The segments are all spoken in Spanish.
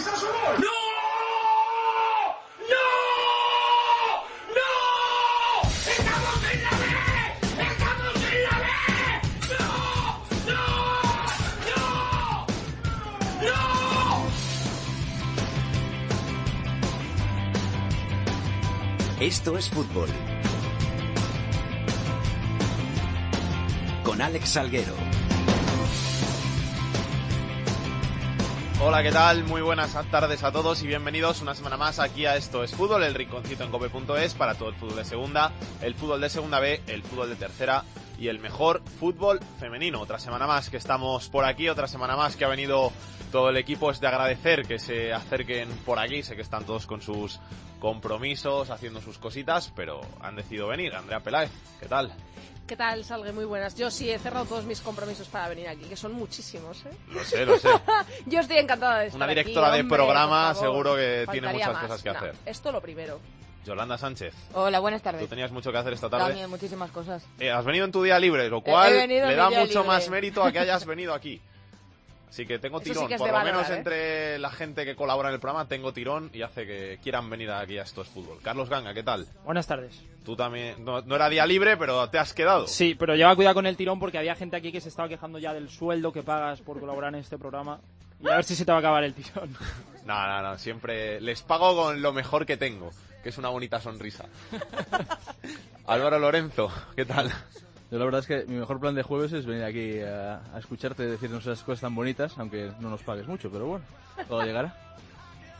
¡No! ¡No! ¡No! ¡Estamos en la B! ¡Estamos en la B! ¡No! ¡No! ¡No! ¡No! Esto es fútbol. Con Alex Salguero. Hola, ¿qué tal? Muy buenas tardes a todos y bienvenidos una semana más aquí a Esto es Fútbol, el rinconcito en cope.es para todo el fútbol de segunda, el fútbol de segunda B, el fútbol de tercera y el mejor fútbol femenino. Otra semana más que estamos por aquí, otra semana más que ha venido todo el equipo. Es de agradecer que se acerquen por aquí, sé que están todos con sus compromisos, haciendo sus cositas, pero han decidido venir. Andrea Peláez, ¿qué tal? ¿Qué tal, Salgue? Muy buenas. Yo sí he cerrado todos mis compromisos para venir aquí, que son muchísimos, ¿eh? Lo sé, lo sé. Yo estoy encantada de estar Una aquí, directora de hombre, programa seguro que tiene Faltaría muchas más. cosas que No, hacer. Esto lo primero. Yolanda Sánchez, Hola, buenas tú tardes. tenías mucho que hacer esta tarde. También muchísimas cosas. Eh, has venido en tu día libre, lo cual le da mucho libre. más mérito a que hayas venido aquí. Así que tengo Eso sí tirón, que por lo valorar, menos ¿eh? entre la gente que colabora en el programa tengo tirón y hace que quieran venir aquí a Esto es Fútbol. Carlos Ganga, ¿qué tal? Buenas tardes. Tú también, no, no era día libre, pero te has quedado. Sí, pero lleva cuidado con el tirón porque había gente aquí que se estaba quejando ya del sueldo que pagas por colaborar en este programa. Y a ver si se te va a acabar el tirón. No, no, no, siempre les pago con lo mejor que tengo, que es una bonita sonrisa. Álvaro Lorenzo, ¿qué tal? Yo la verdad es que mi mejor plan de jueves es venir aquí a, a escucharte decirnos esas cosas tan bonitas, aunque no nos pagues mucho, pero bueno, todo llegará.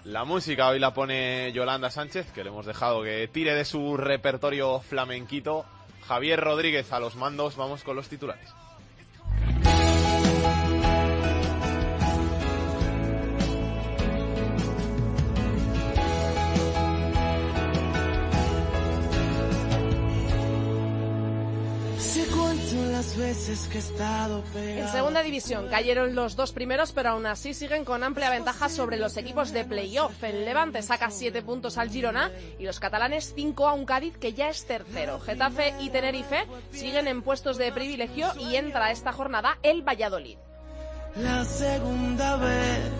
La música hoy la pone Yolanda Sánchez, que le hemos dejado que tire de su repertorio flamenquito. Javier Rodríguez a los mandos, vamos con los titulares. Las veces que he estado pegado. En segunda división cayeron los dos primeros, pero aún así siguen con amplia ventaja sobre los equipos de playoff. El Levante saca siete puntos al Girona y los catalanes cinco a un Cádiz que ya es tercero. Getafe y Tenerife siguen en puestos de privilegio y entra esta jornada el Valladolid. La segunda vez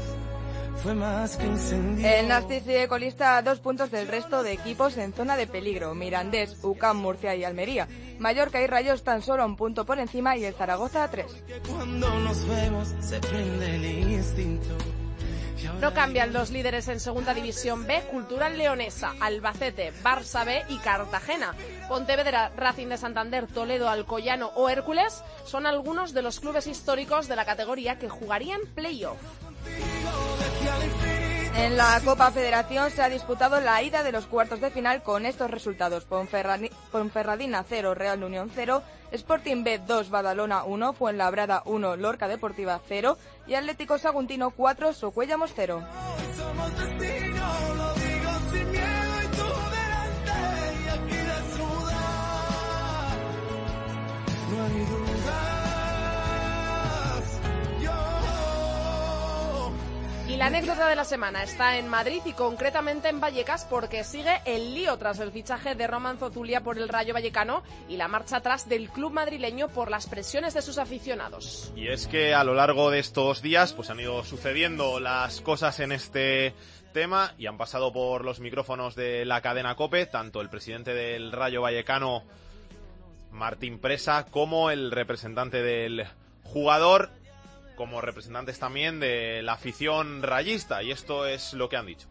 fue más que incendio. El Nastic sigue colista a dos puntos del resto de equipos en zona de peligro. Mirandés, UCAM, Murcia y Almería. Mallorca y Rayos tan solo a un punto por encima y el Zaragoza a tres. No cambian los líderes en Segunda División B, Cultural Leonesa, Albacete, Barça B y Cartagena. Pontevedra, Racing de Santander, Toledo, Alcoyano o Hércules son algunos de los clubes históricos de la categoría que jugarían playoff. En la Copa Federación se ha disputado la ida de los cuartos de final con estos resultados. Ponferradi- Ponferradina 0, Real Unión 0, Sporting B 2, Badalona 1, Fuenlabrada 1, Lorca Deportiva 0 y Atlético Saguntino 4, Socuellamos 0. somos la anécdota de la semana está en Madrid y concretamente en Vallecas porque sigue el lío tras el fichaje de Roman Zozulia por el Rayo Vallecano y la marcha atrás del club madrileño por las presiones de sus aficionados. Y es que a lo largo de estos días pues han ido sucediendo las cosas en este tema y han pasado por los micrófonos de la cadena Cope tanto el presidente del Rayo Vallecano Martín Presa como el representante del jugador como representantes también de la afición rayista y esto es lo que han dicho.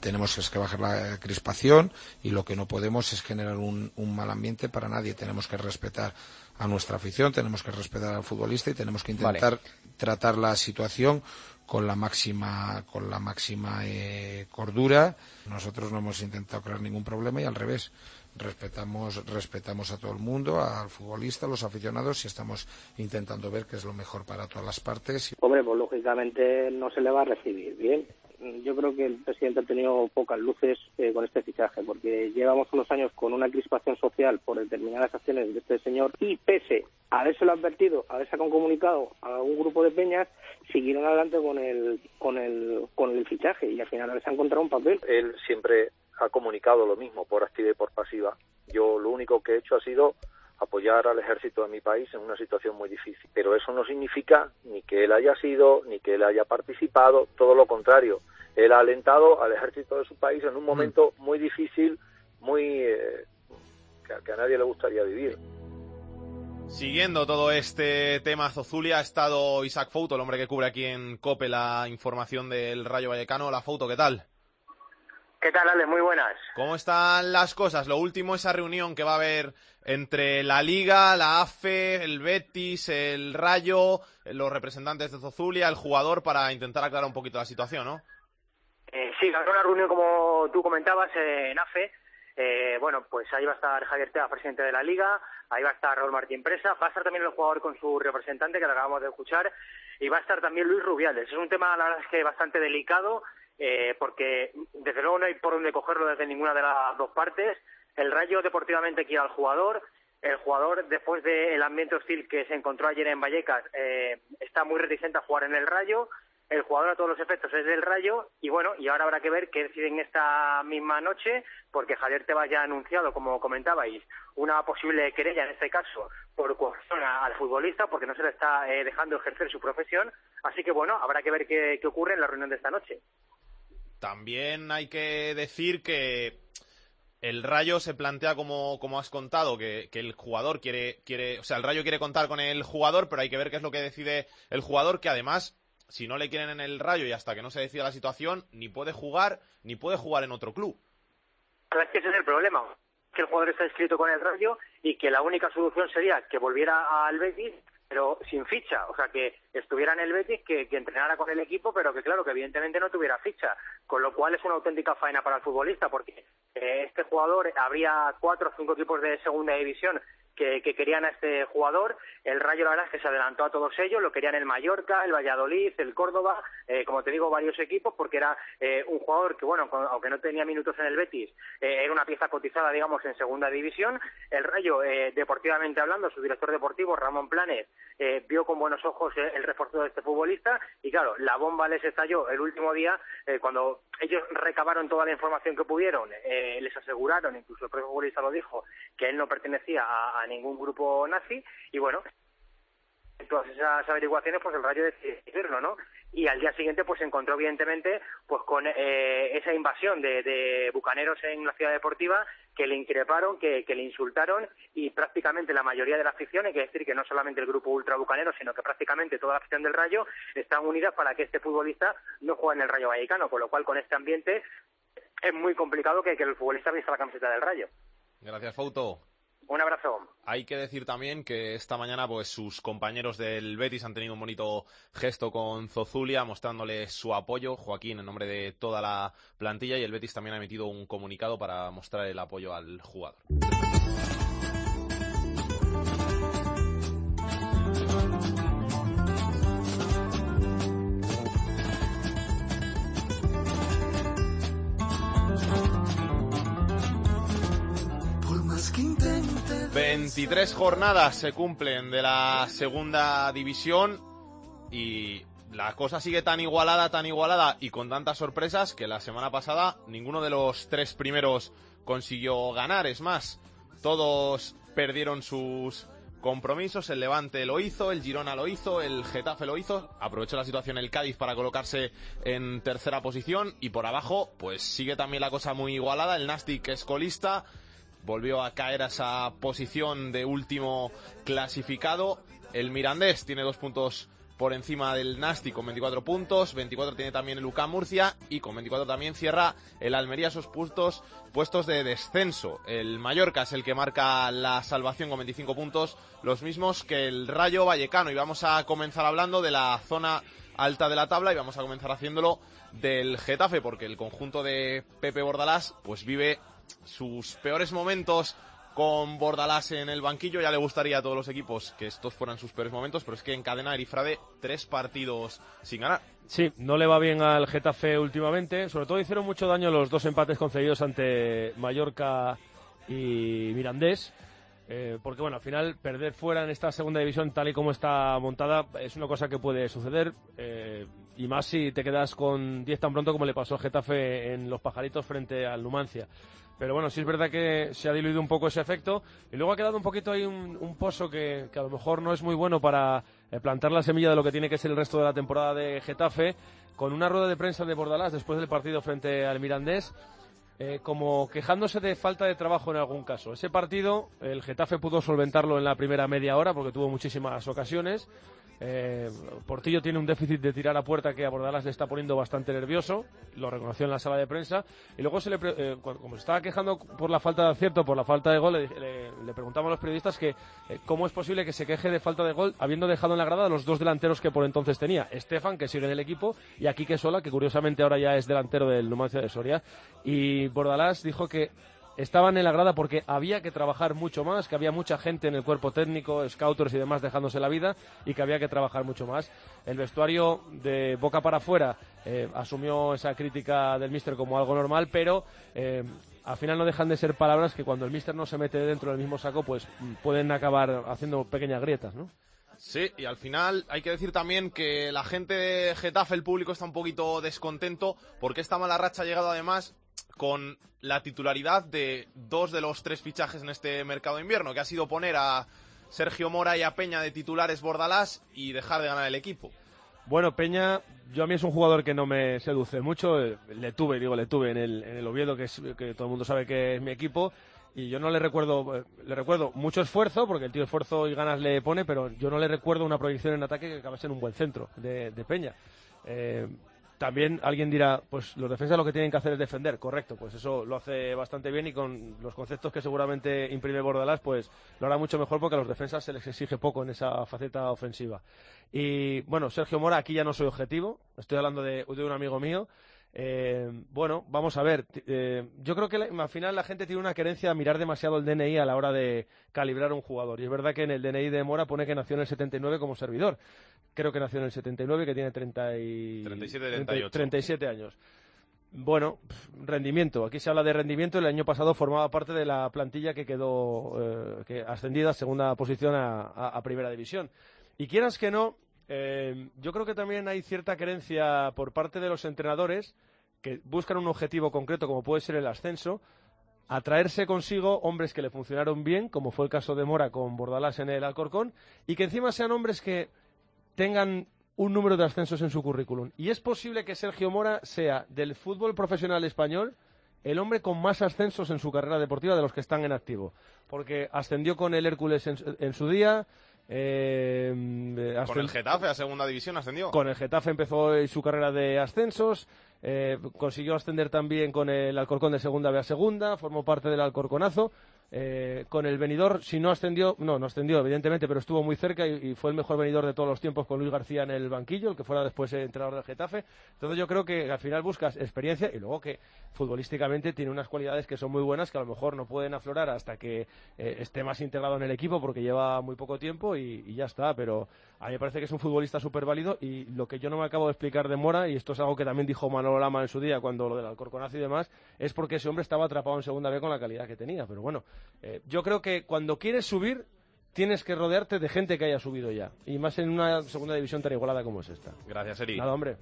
tenemos es que bajar la crispación y lo que no podemos es generar un, un mal ambiente para nadie. Tenemos que respetar a nuestra afición, tenemos que respetar al futbolista y tenemos que intentar tratar la situación con la máxima con la máxima eh, cordura. Nosotros no hemos intentado crear ningún problema y al revés. Respetamos, respetamos a todo el mundo, al futbolista, a los aficionados y estamos intentando ver qué es lo mejor para todas las partes. Hombre, pues lógicamente no se le va a recibir bien. Yo creo que el presidente ha tenido pocas luces eh, con este fichaje, porque llevamos unos años con una crispación social por determinadas acciones de este señor y pese a habérselo advertido, a haberse comunicado a un grupo de peñas, siguieron adelante con el, con el, con el fichaje y al final haberse encontrado un papel. Él siempre ha comunicado lo mismo por activa y por pasiva. Yo lo único que he hecho ha sido apoyar al ejército de mi país en una situación muy difícil. Pero eso no significa ni que él haya sido, ni que él haya participado, todo lo contrario. él ha alentado al ejército de su país en un momento muy difícil, muy eh, que, que a nadie le gustaría vivir. Siguiendo todo este tema Zozulia ha estado Isaac Fouto, el hombre que cubre aquí en COPE la información del Rayo Vallecano. La Fouto, ¿qué tal? ¿Qué tal, Ale? Muy buenas. ¿Cómo están las cosas? Lo último, esa reunión que va a haber entre la Liga, la AFE, el Betis, el Rayo, los representantes de Zozulia, el jugador, para intentar aclarar un poquito la situación, ¿no? Eh, sí, habrá una reunión, como tú comentabas, en AFE. Eh, bueno, pues ahí va a estar Javier Tea, presidente de la Liga, ahí va a estar Raúl Martín Presa, va a estar también el jugador con su representante, que lo acabamos de escuchar, y va a estar también Luis Rubiales. Es un tema, la verdad es que bastante delicado, eh, porque desde luego no hay por dónde cogerlo desde ninguna de las dos partes. El Rayo deportivamente quiere al jugador, el jugador, después del ambiente hostil que se encontró ayer en Vallecas, eh, está muy reticente a jugar en el Rayo. El jugador a todos los efectos es del Rayo y bueno, y ahora habrá que ver qué deciden esta misma noche, porque Javier Tebas ya ha anunciado, como comentabais, una posible querella en este caso por coerción a- al futbolista, porque no se le está eh, dejando ejercer su profesión. Así que bueno, habrá que ver qué, qué ocurre en la reunión de esta noche. También hay que decir que el Rayo se plantea como, como has contado, que, que el jugador quiere, quiere, o sea, el Rayo quiere contar con el jugador, pero hay que ver qué es lo que decide el jugador, que además, si no le quieren en el Rayo y hasta que no se decida la situación, ni puede jugar, ni puede jugar en otro club. Ese es el problema, que el jugador está inscrito con el Rayo y que la única solución sería que volviera al Betis, pero sin ficha, o sea, que estuviera en el Betis, que, que entrenara con el equipo, pero que claro, que evidentemente no tuviera ficha, con lo cual es una auténtica faena para el futbolista, porque eh, este jugador, habría cuatro o cinco equipos de segunda división que, que querían a este jugador. El Rayo, la verdad es que se adelantó a todos ellos, lo querían el Mallorca, el Valladolid, el Córdoba, eh, como te digo, varios equipos, porque era eh, un jugador que, bueno, aunque no tenía minutos en el Betis, eh, era una pieza cotizada, digamos, en segunda división. El Rayo, eh, deportivamente hablando, su director deportivo, Ramón Planes, eh, vio con buenos ojos el refuerzo de este futbolista y, claro, la bomba les estalló el último día cuando ellos recabaron toda la información que pudieron, les aseguraron, incluso el propio futbolista lo dijo, que él no pertenecía a ningún grupo nazi y, bueno, en todas esas averiguaciones, pues el Rayo decidió decirlo, ¿no? Y al día siguiente, pues se encontró evidentemente, pues con eh, esa invasión de, de bucaneros en la ciudad deportiva que le increparon, que, le insultaron y prácticamente la mayoría de la afición, hay que decir que no solamente el grupo ultra bucanero, sino que prácticamente toda la afición del Rayo están unidas para que este futbolista no juegue en el Rayo Vallecano, con lo cual con este ambiente es muy complicado que, que el futbolista vista la camiseta del Rayo. Gracias, Fouto. Un abrazo. Hay que decir también que esta mañana pues sus compañeros del Betis han tenido un bonito gesto con Zozulia mostrándole su apoyo, Joaquín en nombre de toda la plantilla y el Betis también ha emitido un comunicado para mostrar el apoyo al jugador. 23 jornadas se cumplen de la segunda división y la cosa sigue tan igualada, tan igualada y con tantas sorpresas que la semana pasada ninguno de los tres primeros consiguió ganar. Es más, todos perdieron sus compromisos. El Levante lo hizo, el Girona lo hizo, el Getafe lo hizo. Aprovechó la situación el Cádiz para colocarse en tercera posición y por abajo pues sigue también la cosa muy igualada. El Nastic es colista, volvió a caer a esa posición de último clasificado. El Mirandés tiene dos puntos por encima del Nasti con 24 puntos, 24 tiene también el UCAM Murcia y con 24 también cierra el Almería esos puestos, puestos de descenso. El Mallorca es el que marca la salvación con 25 puntos, los mismos que el Rayo Vallecano y vamos a comenzar hablando de la zona alta de la tabla y vamos a comenzar haciéndolo del Getafe porque el conjunto de Pepe Bordalás pues vive sus peores momentos con Bordalás en el banquillo. Ya le gustaría a todos los equipos que estos fueran sus peores momentos, pero es que encadena Erifrade tres partidos sin ganar. Sí, no le va bien al Getafe últimamente. Sobre todo hicieron mucho daño los dos empates concedidos ante Mallorca y Mirandés. Eh, porque bueno, al final perder fuera en esta segunda división tal y como está montada es una cosa que puede suceder. Eh, y más si te quedas con 10 tan pronto como le pasó al Getafe en los pajaritos frente al Numancia. Pero bueno, sí es verdad que se ha diluido un poco ese efecto. Y luego ha quedado un poquito ahí un, pozo que, que a lo mejor no es muy bueno para eh, plantar la semilla de lo que tiene que ser el resto de la temporada de Getafe, con una rueda de prensa de Bordalás después del partido frente al Mirandés, eh, como quejándose de falta de trabajo en algún caso. Ese partido, el Getafe pudo solventarlo en la primera media hora porque tuvo muchísimas ocasiones. Eh, Portillo tiene un déficit de tirar a puerta que a Bordalás le está poniendo bastante nervioso, lo reconoció en la sala de prensa. Y luego, se le eh, como se estaba quejando por la falta de acierto, por la falta de gol, le, le- le preguntamos a los periodistas que cómo es posible que se queje de falta de gol habiendo dejado en la grada a los dos delanteros que por entonces tenía. Estefan, que sigue en el equipo, y aquí que Sola, que curiosamente ahora ya es delantero del Numancia de Soria. Y Bordalás dijo que estaban en la grada porque había que trabajar mucho más, que había mucha gente en el cuerpo técnico, scouters y demás dejándose la vida y que había que trabajar mucho más. El vestuario de boca para afuera eh, asumió esa crítica del míster como algo normal, pero eh, al final no dejan de ser palabras que cuando el míster no se mete dentro del mismo saco, pues mm, pueden acabar haciendo pequeñas grietas, ¿no? Sí, y al final hay que decir también que la gente de Getafe, el público, está un poquito descontento porque esta mala racha ha llegado además con la titularidad de dos de los tres fichajes en este mercado de invierno, que ha sido poner a Sergio Mora y a Peña de titulares Bordalás y dejar de ganar el equipo. Bueno, Peña, yo a mí es un jugador que no me seduce mucho. Le tuve, digo, le tuve en el, en el Oviedo, que, todo el mundo sabe que es mi equipo. Y yo no le recuerdo, le recuerdo mucho esfuerzo, porque el tío esfuerzo y ganas le pone, pero yo no le recuerdo una proyección en ataque que acabase en un buen centro de, de Peña. Eh, también alguien dirá, pues los defensas lo que tienen que hacer es defender, correcto, pues eso lo hace bastante bien y con los conceptos que seguramente imprime Bordalás, pues lo hará mucho mejor porque a los defensas se les exige poco en esa faceta ofensiva. Y bueno, Sergio Mora, aquí ya no soy objetivo, estoy hablando de, un amigo mío. Eh, bueno, vamos a ver. eh, yo creo que al final la gente tiene una querencia a mirar demasiado el DNI a la hora de calibrar un jugador. Y es verdad que en el DNI de Mora pone que nació en el 79 como servidor. Creo que nació en el 79, que tiene 30 y... 37, 30 38. 37 años. Bueno, rendimiento. Aquí se habla de rendimiento. El año pasado formaba parte de la plantilla que quedó eh, que ascendida a segunda posición a, a- a primera división. Y quieras que no, eh, yo creo que también hay cierta querencia por parte de los entrenadores que buscan un objetivo concreto, como puede ser el ascenso, atraerse consigo hombres que le funcionaron bien, como fue el caso de Mora con Bordalás en el Alcorcón, y que encima sean hombres que tengan un número de ascensos en su currículum. Y es posible que Sergio Mora sea del fútbol profesional español el hombre con más ascensos en su carrera deportiva de los que están en activo. Porque ascendió con el Hércules en, su- en su día. eh, Con el Getafe a segunda división ascendió. con el Getafe empezó su carrera de ascensos, eh, consiguió ascender también con el Alcorcón de segunda B a segunda, formó parte del Alcorconazo. Eh, con el venidor, si no ascendió, no, no ascendió evidentemente, pero estuvo muy cerca y, fue el mejor venidor de todos los tiempos con Luis García en el banquillo, el que fuera después el entrenador del Getafe. Entonces yo creo que al final buscas experiencia y luego que futbolísticamente tiene unas cualidades que son muy buenas que a lo mejor no pueden aflorar hasta que eh, esté más integrado en el equipo porque lleva muy poco tiempo y ya está. Pero a mí me parece que es un futbolista súper válido y lo que yo no me acabo de explicar de Mora, y esto es algo que también dijo Manolo Lama en su día cuando lo del Alcorconazo y demás, es porque ese hombre estaba atrapado en segunda B con la calidad que tenía. Pero bueno, eh, yo creo que cuando quieres subir tienes que rodearte de gente que haya subido ya. Y más en una segunda división tan igualada como es esta. Gracias, Eri. Nada, hombre.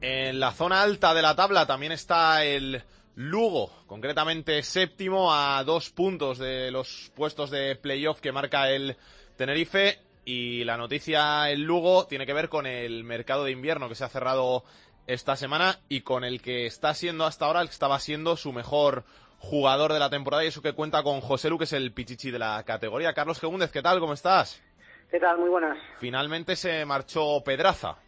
En la zona alta de la tabla también está el Lugo, concretamente séptimo a dos puntos de los puestos de playoff que marca el Tenerife. Y la noticia el Lugo tiene que ver con el mercado de invierno que se ha cerrado esta semana y con el que está siendo hasta ahora el que estaba siendo su mejor jugador de la temporada y eso que cuenta con José Lu, que es el pichichi de la categoría. Carlos Gegúndez, ¿qué tal? ¿Cómo estás? ¿Qué tal? Muy buenas. Finalmente se marchó Pedraza.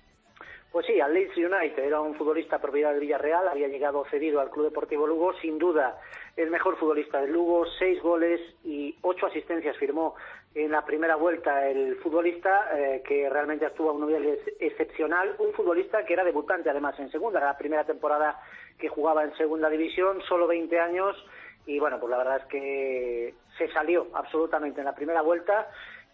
Pues sí, al Leeds United era un futbolista propiedad del Villarreal, había llegado cedido al Club Deportivo Lugo, sin duda el mejor futbolista del Lugo, seis goles y ocho asistencias firmó en la primera vuelta el futbolista, eh, que realmente actuó a un nivel ex- excepcional, un futbolista que era debutante además en segunda, era la primera temporada que jugaba en segunda división, solo 20 años, y bueno, pues la verdad es que se salió absolutamente en la primera vuelta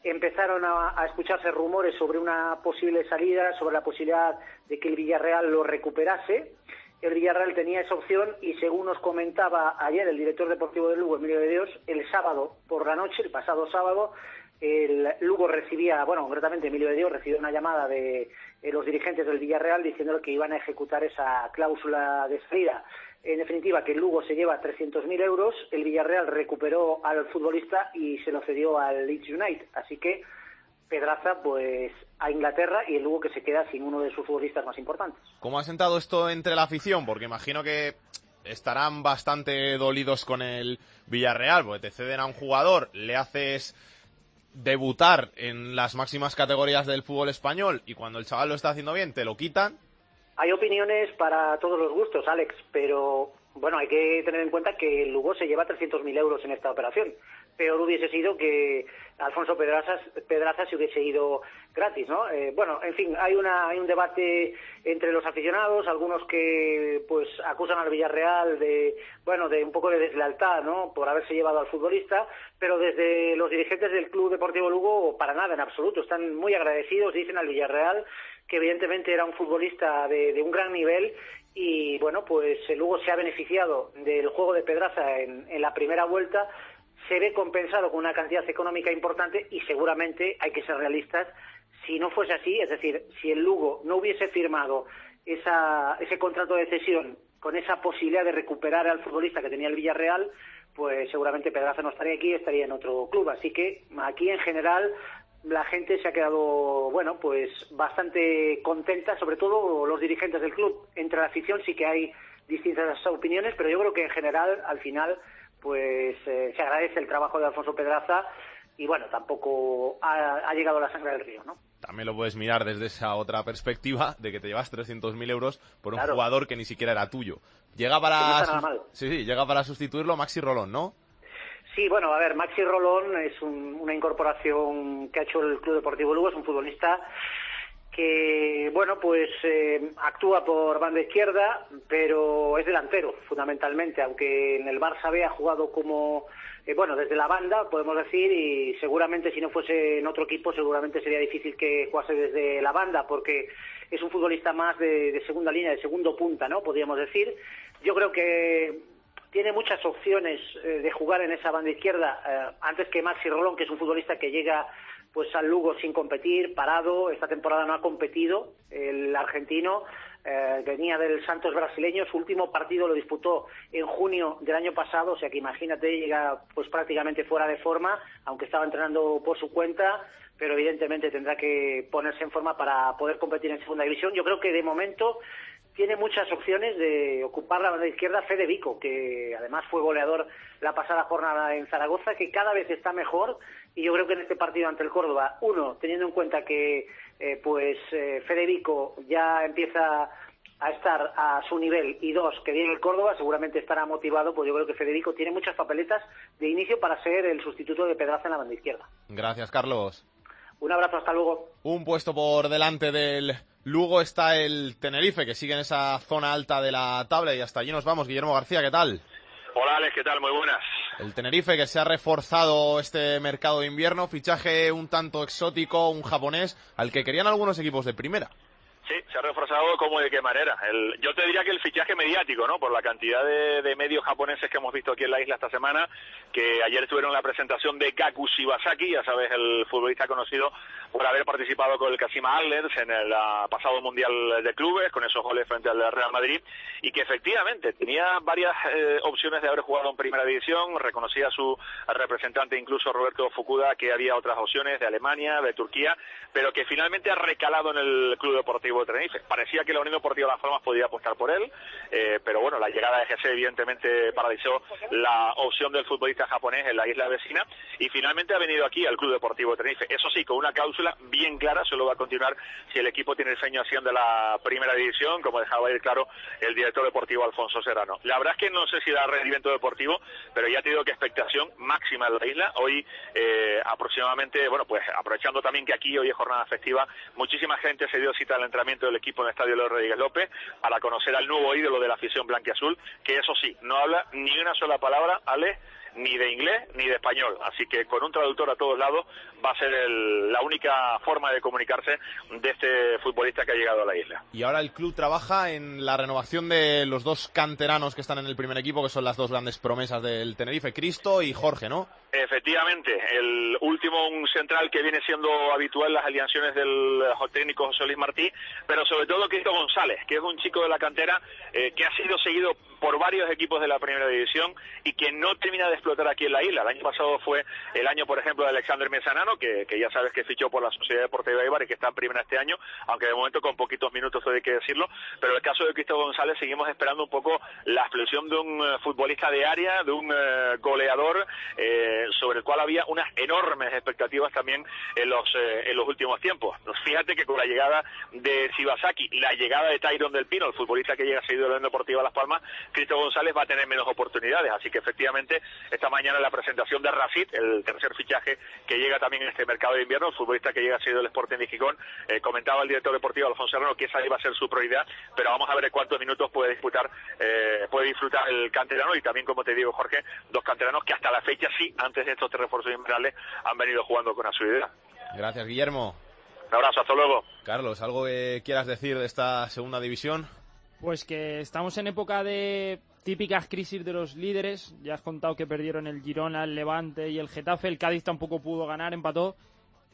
empezaron a escucharse rumores sobre una posible salida, sobre la posibilidad de que el Villarreal lo recuperase. El Villarreal tenía esa opción y según nos comentaba ayer el director deportivo del Lugo, Emilio de Dios, el sábado por la noche, el pasado sábado, el Lugo recibía, bueno, concretamente Emilio de Dios recibió una llamada de eh, los dirigentes del Villarreal diciéndole que iban a ejecutar esa cláusula de salida. En definitiva, que el Lugo se lleva 300.000 euros, el Villarreal recuperó al futbolista y se lo cedió al Leeds United. Así que Pedraza, pues, a Inglaterra y el Lugo que se queda sin uno de sus futbolistas más importantes. ¿Cómo ha sentado esto entre la afición? Porque imagino que estarán bastante dolidos con el Villarreal, porque te ceden a un jugador, le haces debutar en las máximas categorías del fútbol español y cuando el chaval lo está haciendo bien te lo quitan. Hay opiniones para todos los gustos, Alex, pero bueno, hay que tener en cuenta que el Lugo se lleva 300.000 euros en esta operación. Peor hubiese sido que Alfonso Pedraza, Pedraza se hubiese ido gratis, ¿no? Eh, bueno, en fin, hay, una, hay un debate entre los aficionados, algunos que pues acusan al Villarreal de, bueno, de un poco de deslealtad, ¿no? Por haberse llevado al futbolista, pero desde los dirigentes del Club Deportivo Lugo, para nada, en absoluto, están muy agradecidos, dicen al Villarreal que evidentemente era un futbolista de, de un gran nivel y bueno, pues el Lugo se ha beneficiado del juego de Pedraza en, en la primera vuelta se ve compensado con una cantidad económica importante y seguramente hay que ser realistas. Si no fuese así, es decir, si el Lugo no hubiese firmado esa, ese contrato de cesión con esa posibilidad de recuperar al futbolista que tenía el Villarreal, pues seguramente Pedraza no estaría aquí, estaría en otro club. Así que aquí en general la gente se ha quedado, bueno, pues bastante contenta, sobre todo los dirigentes del club. Entre la afición sí que hay distintas opiniones, pero yo creo que en general, al final, pues eh, se agradece el trabajo de Alfonso Pedraza y bueno, tampoco ha, llegado la sangre del río, ¿no? También lo puedes mirar desde esa otra perspectiva de que te llevas 300.000 euros por un jugador que ni siquiera era tuyo. Llega para, sí, sí, llega para sustituirlo Maxi Rolón, ¿no? Sí, bueno, a ver, Maxi Rolón es una incorporación que ha hecho el Club Deportivo Lugo, es un futbolista que bueno pues eh, actúa por banda izquierda pero es delantero fundamentalmente aunque en el Barça B ha jugado como eh, bueno desde la banda podemos decir y seguramente si no fuese en otro equipo seguramente sería difícil que jugase desde la banda porque es un futbolista más de, segunda línea de segundo punta no podríamos decir. Yo creo que tiene muchas opciones eh, de jugar en esa banda izquierda antes que Maxi Rolón que es un futbolista que llega pues al Lugo sin competir, parado, esta temporada no ha competido, el argentino. Eh, venía del Santos brasileño, su último partido lo disputó en junio del año pasado, o sea que imagínate, llega pues prácticamente fuera de forma, aunque estaba entrenando por su cuenta, pero evidentemente tendrá que ponerse en forma para poder competir en segunda división. Yo creo que de momento tiene muchas opciones de ocupar la banda izquierda Fede Vico, que además fue goleador la pasada jornada en Zaragoza, que cada vez está mejor y yo creo que en este partido ante el Córdoba, uno, teniendo en cuenta que eh, pues eh, Federico ya empieza a estar a su nivel y dos, que viene el Córdoba, seguramente estará motivado, pues yo creo que Federico tiene muchas papeletas de inicio para ser el sustituto de Pedraza en la banda izquierda. Gracias, Carlos. Un abrazo, hasta luego. Un puesto por delante del Lugo está el Tenerife, que sigue en esa zona alta de la tabla y hasta allí nos vamos. Guillermo García, ¿qué tal? Hola Alex, ¿qué tal? Muy buenas. El Tenerife que se ha reforzado este mercado de invierno, fichaje un tanto exótico, un japonés, al que querían algunos equipos de primera. Se ha reforzado como de qué manera. El, yo te diría que el fichaje mediático, ¿no? Por la cantidad de, medios japoneses que hemos visto aquí en la isla esta semana, que ayer tuvieron la presentación de Kaku Shibasaki, ya sabes, el futbolista conocido por haber participado con el Kashima Antlers en el pasado Mundial de Clubes, con esos goles frente al Real Madrid, y que efectivamente tenía varias eh, opciones de haber jugado en Primera División, reconocía a su representante, incluso Roberto Fukuda, que había otras opciones de Alemania, de Turquía, pero que finalmente ha recalado en el Club Deportivo de Parecía que la Unión Deportiva de Las Palmas podía apostar por él, eh, pero bueno, la llegada de GC evidentemente paralizó la opción del futbolista japonés en la isla vecina y finalmente ha venido aquí al Club Deportivo de Tenerife. Eso sí, con una cláusula bien clara, solo va a continuar si el equipo tiene el sueño haciendo la primera división, como dejaba ir claro el director deportivo Alfonso Serrano. La verdad es que no sé si da rendimiento deportivo, pero ya te digo que expectación máxima en la isla. Hoy eh, aproximadamente, bueno, pues aprovechando también que aquí hoy es jornada festiva, muchísima gente se dio cita al entrenamiento del equipo en el Estadio Leo López para conocer al nuevo ídolo de la afición blanquiazul, que eso sí, no habla ni una sola palabra, Ale, ni de inglés ni de español. Así que con un traductor a todos lados va a ser el- la única forma de comunicarse de este futbolista que ha llegado a la isla. Y ahora el club trabaja en la renovación de los dos canteranos que están en el primer equipo, que son las dos grandes promesas del Tenerife, Cristo y Jorge, ¿no? Efectivamente, el último un central que viene siendo habitual las alineaciones del eh, técnico José Luis Martí, pero sobre todo Cristo González, que es un chico de la cantera eh, que ha sido seguido por varios equipos de la primera división y que no termina de explotar aquí en la isla. El año pasado fue el año, por ejemplo, de Alexander Mesanano, que, ya sabes que fichó por la Sociedad Deportiva de Ibar y que está en primera este año, aunque de momento con poquitos minutos hay que decirlo. Pero el caso de Cristo González seguimos esperando un poco la explosión de un eh, futbolista de área, de un eh, goleador, eh, sobre el cual había unas enormes expectativas también en los, eh, en los últimos tiempos. Pues Fíjate que con la llegada de Shibasaki, la llegada de Tyron del Pino, el futbolista que llega seguido de la Unión Deportiva Las Palmas, Cristo González va a tener menos oportunidades. Así que efectivamente, esta mañana la presentación de Rafit, el tercer fichaje que llega también en este mercado de invierno, el futbolista que llega seguido del Sporting de Gijón, eh, comentaba el director deportivo Alfonso Serrano que esa iba a ser su prioridad, pero vamos a ver cuántos minutos puede disputar, eh, puede disfrutar el canterano y también, como te digo, Jorge, dos canteranos que hasta la fecha sí, antes de estos tres refuerzos invernales, han venido jugando con asiduidad. Gracias, Guillermo. Un abrazo, hasta luego. Carlos, ¿algo que quieras decir de esta segunda división? Pues que estamos en época de típicas crisis de los líderes. Ya has contado que perdieron el Girona, el Levante y el Getafe. El Cádiz tampoco pudo ganar, empató.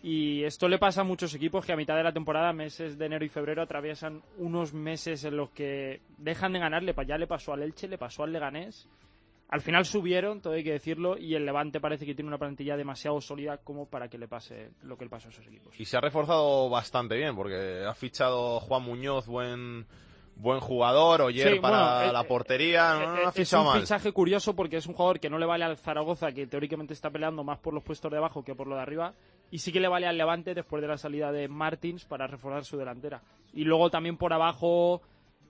Y esto le pasa a muchos equipos que a mitad de la temporada, meses de enero y febrero, atraviesan unos meses en los que dejan de ganarle. Ya le pasó al Elche, le pasó al Leganés. Al final subieron, todo hay que decirlo, y el Levante parece que tiene una plantilla demasiado sólida como para que le pase lo que le pasó a esos equipos. Y se ha reforzado bastante bien, porque ha fichado Juan Muñoz, buen buen jugador, Oyer Sí, para bueno, eh, la portería, no, no ha Eh, es un mal. fichaje curioso porque es un jugador que no le vale al Zaragoza, que teóricamente está peleando más por los puestos de abajo que por lo de arriba, y sí que le vale al Levante después de la salida de Martins para reforzar su delantera. Y luego también por abajo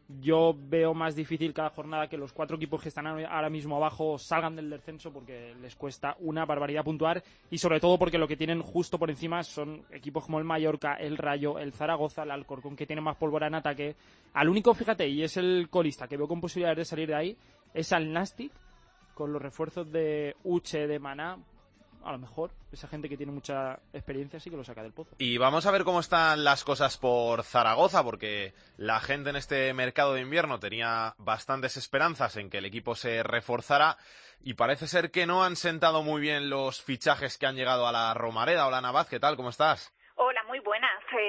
yo veo más difícil cada jornada que los cuatro equipos que están ahora mismo abajo salgan del descenso porque les cuesta una barbaridad puntuar y sobre todo porque lo que tienen justo por encima son equipos como el Mallorca, el Rayo, el Zaragoza, el Alcorcón que tiene más pólvora en ataque. Al único, fíjate, y es el colista que veo con posibilidades de salir de ahí, es al Nastic con los refuerzos de Uche, de Maná. A lo mejor esa gente que tiene mucha experiencia sí que lo saca del pozo. Y vamos a ver cómo están las cosas por Zaragoza, porque la gente en este mercado de invierno tenía bastantes esperanzas en que el equipo se reforzara y parece ser que no han sentado muy bien los fichajes que han llegado a la Romareda. Hola Navaz, ¿qué tal? ¿Cómo estás?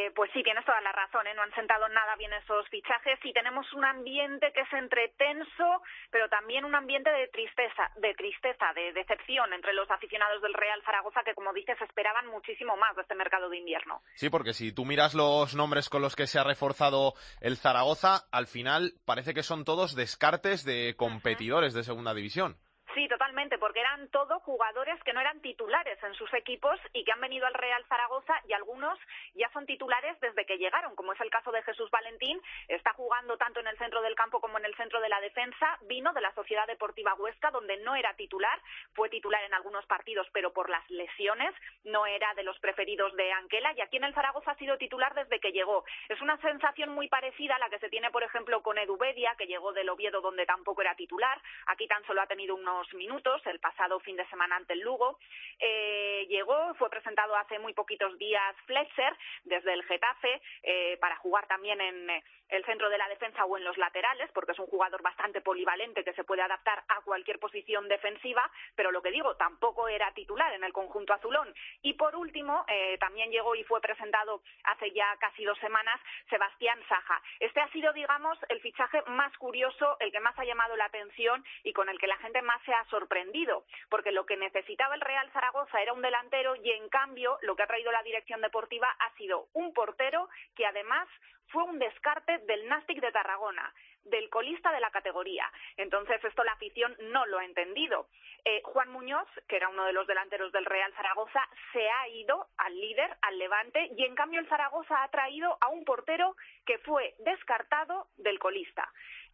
Eh, pues sí, tienes toda la razón, ¿eh? no han sentado nada bien esos fichajes y tenemos un ambiente que es entre tenso, pero también un ambiente de tristeza, de tristeza, de decepción entre los aficionados del Real Zaragoza que, como dices, esperaban muchísimo más de este mercado de invierno. Sí, porque si tú miras los nombres con los que se ha reforzado el Zaragoza, al final parece que son todos descartes de competidores de segunda división. Sí, totalmente, porque eran todo jugadores que no eran titulares en sus equipos y que han venido al Real Zaragoza y algunos ya son titulares desde que llegaron, como es el caso de Jesús Valentín, está jugando tanto en el centro del campo como en el centro de la defensa, vino de la Sociedad Deportiva Huesca, donde no era titular, fue titular en algunos partidos, pero por las lesiones no era de los preferidos de Anquela y aquí en el Zaragoza ha sido titular desde que llegó. Es una sensación muy parecida a la que se tiene, por ejemplo, con Edu Bedia, que llegó del Oviedo donde tampoco era titular, aquí tan solo ha tenido unos minutos el pasado fin de semana ante el Lugo. Eh, llegó, fue presentado hace muy poquitos días Fletcher desde el Getafe eh, para jugar también en eh, el centro de la defensa o en los laterales, porque es un jugador bastante polivalente que se puede adaptar a cualquier posición defensiva, pero lo que digo, tampoco era titular en el conjunto azulón. Y por último, eh, también llegó y fue presentado hace ya casi dos semanas Sebastián Saja. Este ha sido, digamos, el fichaje más curioso, el que más ha llamado la atención y con el que la gente más se ha sorprendido, porque lo que necesitaba el Real Zaragoza era un delantero y en cambio lo que ha traído la dirección deportiva ha sido un portero que además fue un descarte del Nastic de Tarragona, del colista de la categoría. Entonces, esto la afición no lo ha entendido. Eh, Juan Muñoz, que era uno de los delanteros del Real Zaragoza, se ha ido al líder, al Levante, y en cambio el Zaragoza ha traído a un portero que fue descartado del colista.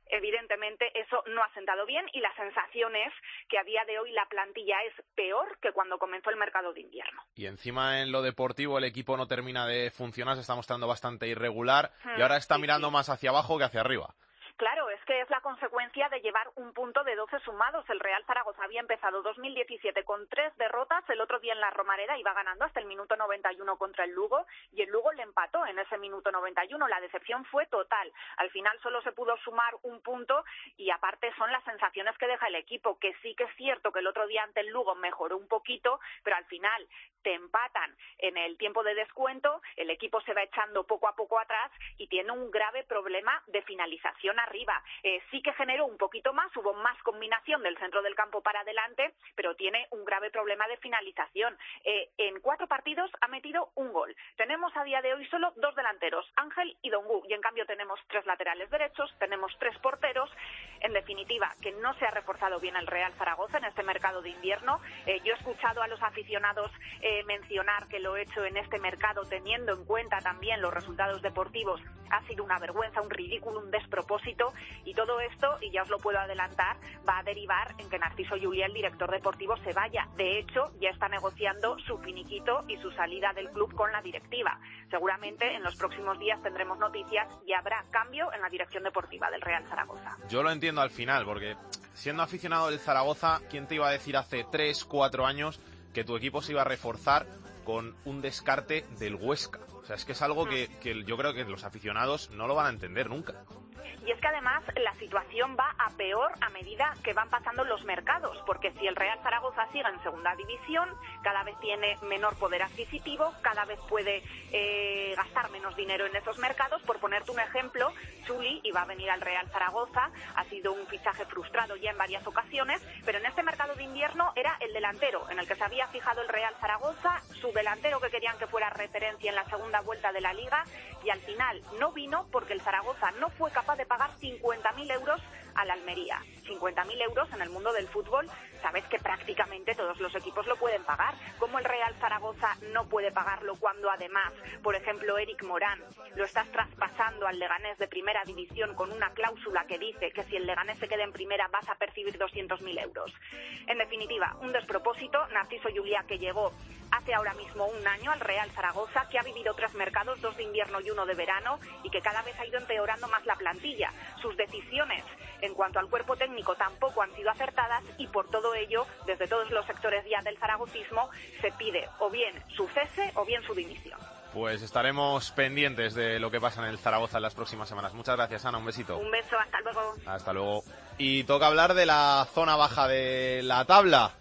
Evidentemente eso no ha sentado bien y la sensación es que a día de hoy la plantilla es peor que cuando comenzó el mercado de invierno. Y encima en lo deportivo el equipo no termina de funcionar, se está mostrando bastante irregular y Hmm, ahora está sí, mirando más hacia abajo que hacia arriba. Claro, es que es la consecuencia de llevar un punto de 12 sumados. El Real Zaragoza había empezado 2017 con tres derrotas, el otro día en la Romareda iba ganando hasta el minuto 91 contra el Lugo y el Lugo le empató en ese minuto 91. La decepción fue total. Al final solo se pudo sumar un punto y aparte son las sensaciones que deja el equipo, que sí que es cierto que el otro día ante el Lugo mejoró un poquito, pero al final te empatan en el tiempo de descuento, el equipo se va echando poco a poco atrás y tiene un grave problema de finalización arriba. Eh, sí que generó un poquito más, hubo más combinación del centro del campo para adelante, pero tiene un grave problema de finalización. Eh, en cuatro partidos ha metido un gol. Tenemos a día de hoy solo dos delanteros, Ángel y Dongu, y en cambio tenemos tres laterales derechos, tenemos tres porteros. En definitiva, que no se ha reforzado bien el Real Zaragoza en este mercado de invierno. Eh, yo he escuchado a los aficionados mencionar que lo hecho en este mercado teniendo en cuenta también los resultados deportivos ha sido una vergüenza, un ridículo, un despropósito y todo esto, y ya os lo puedo adelantar, va a derivar en que Narciso Juliá, el director deportivo, se vaya. De hecho, ya está negociando su finiquito y su salida del club con la directiva. Seguramente en los próximos días tendremos noticias y habrá cambio en la dirección deportiva del Real Zaragoza. Yo lo entiendo al final, porque siendo aficionado del Zaragoza, ¿quién te iba a decir hace 3, 4 años que tu equipo se iba a reforzar con un descarte del Huesca? O sea, es que es algo que, que yo creo que los aficionados no lo van a entender nunca. Y es que además la situación va a peor a medida que van pasando los mercados, porque si el Real Zaragoza sigue en segunda división, cada vez tiene menor poder adquisitivo, cada vez puede eh, gastar menos dinero en esos mercados. Por ponerte un ejemplo, Chuli iba a venir al Real Zaragoza, ha sido un fichaje frustrado ya en varias ocasiones, pero en este mercado de invierno era el delantero en el que se había fijado el Real Zaragoza, su delantero que querían que fuera referencia en la segunda vuelta de la liga y al final no vino porque el Zaragoza no fue capaz de pagar 50.000 euros a la Almería. 50.000 euros en el mundo del fútbol, sabes que prácticamente todos los equipos lo pueden pagar. ¿Cómo el Real Zaragoza no puede pagarlo cuando además, por ejemplo, Eric Morán lo estás traspasando al Leganés de primera división con una cláusula que dice que si el Leganés se queda en primera vas a percibir 200.000 euros? En definitiva, un despropósito. Narciso Juliá que llegó hace ahora mismo un año al Real Zaragoza, que ha vivido tres mercados, dos de invierno y uno de verano, y que cada vez ha ido empeorando más la plantilla. Sus decisiones en cuanto al cuerpo técnico tampoco han sido acertadas y por todo ello, desde todos los sectores ya del zaragocismo, se pide o bien su cese o bien su dimisión. Pues estaremos pendientes de lo que pasa en el Zaragoza en las próximas semanas. Muchas gracias, Ana. Un besito. Un beso, hasta luego. Hasta luego. Y toca hablar de la zona baja de la tabla.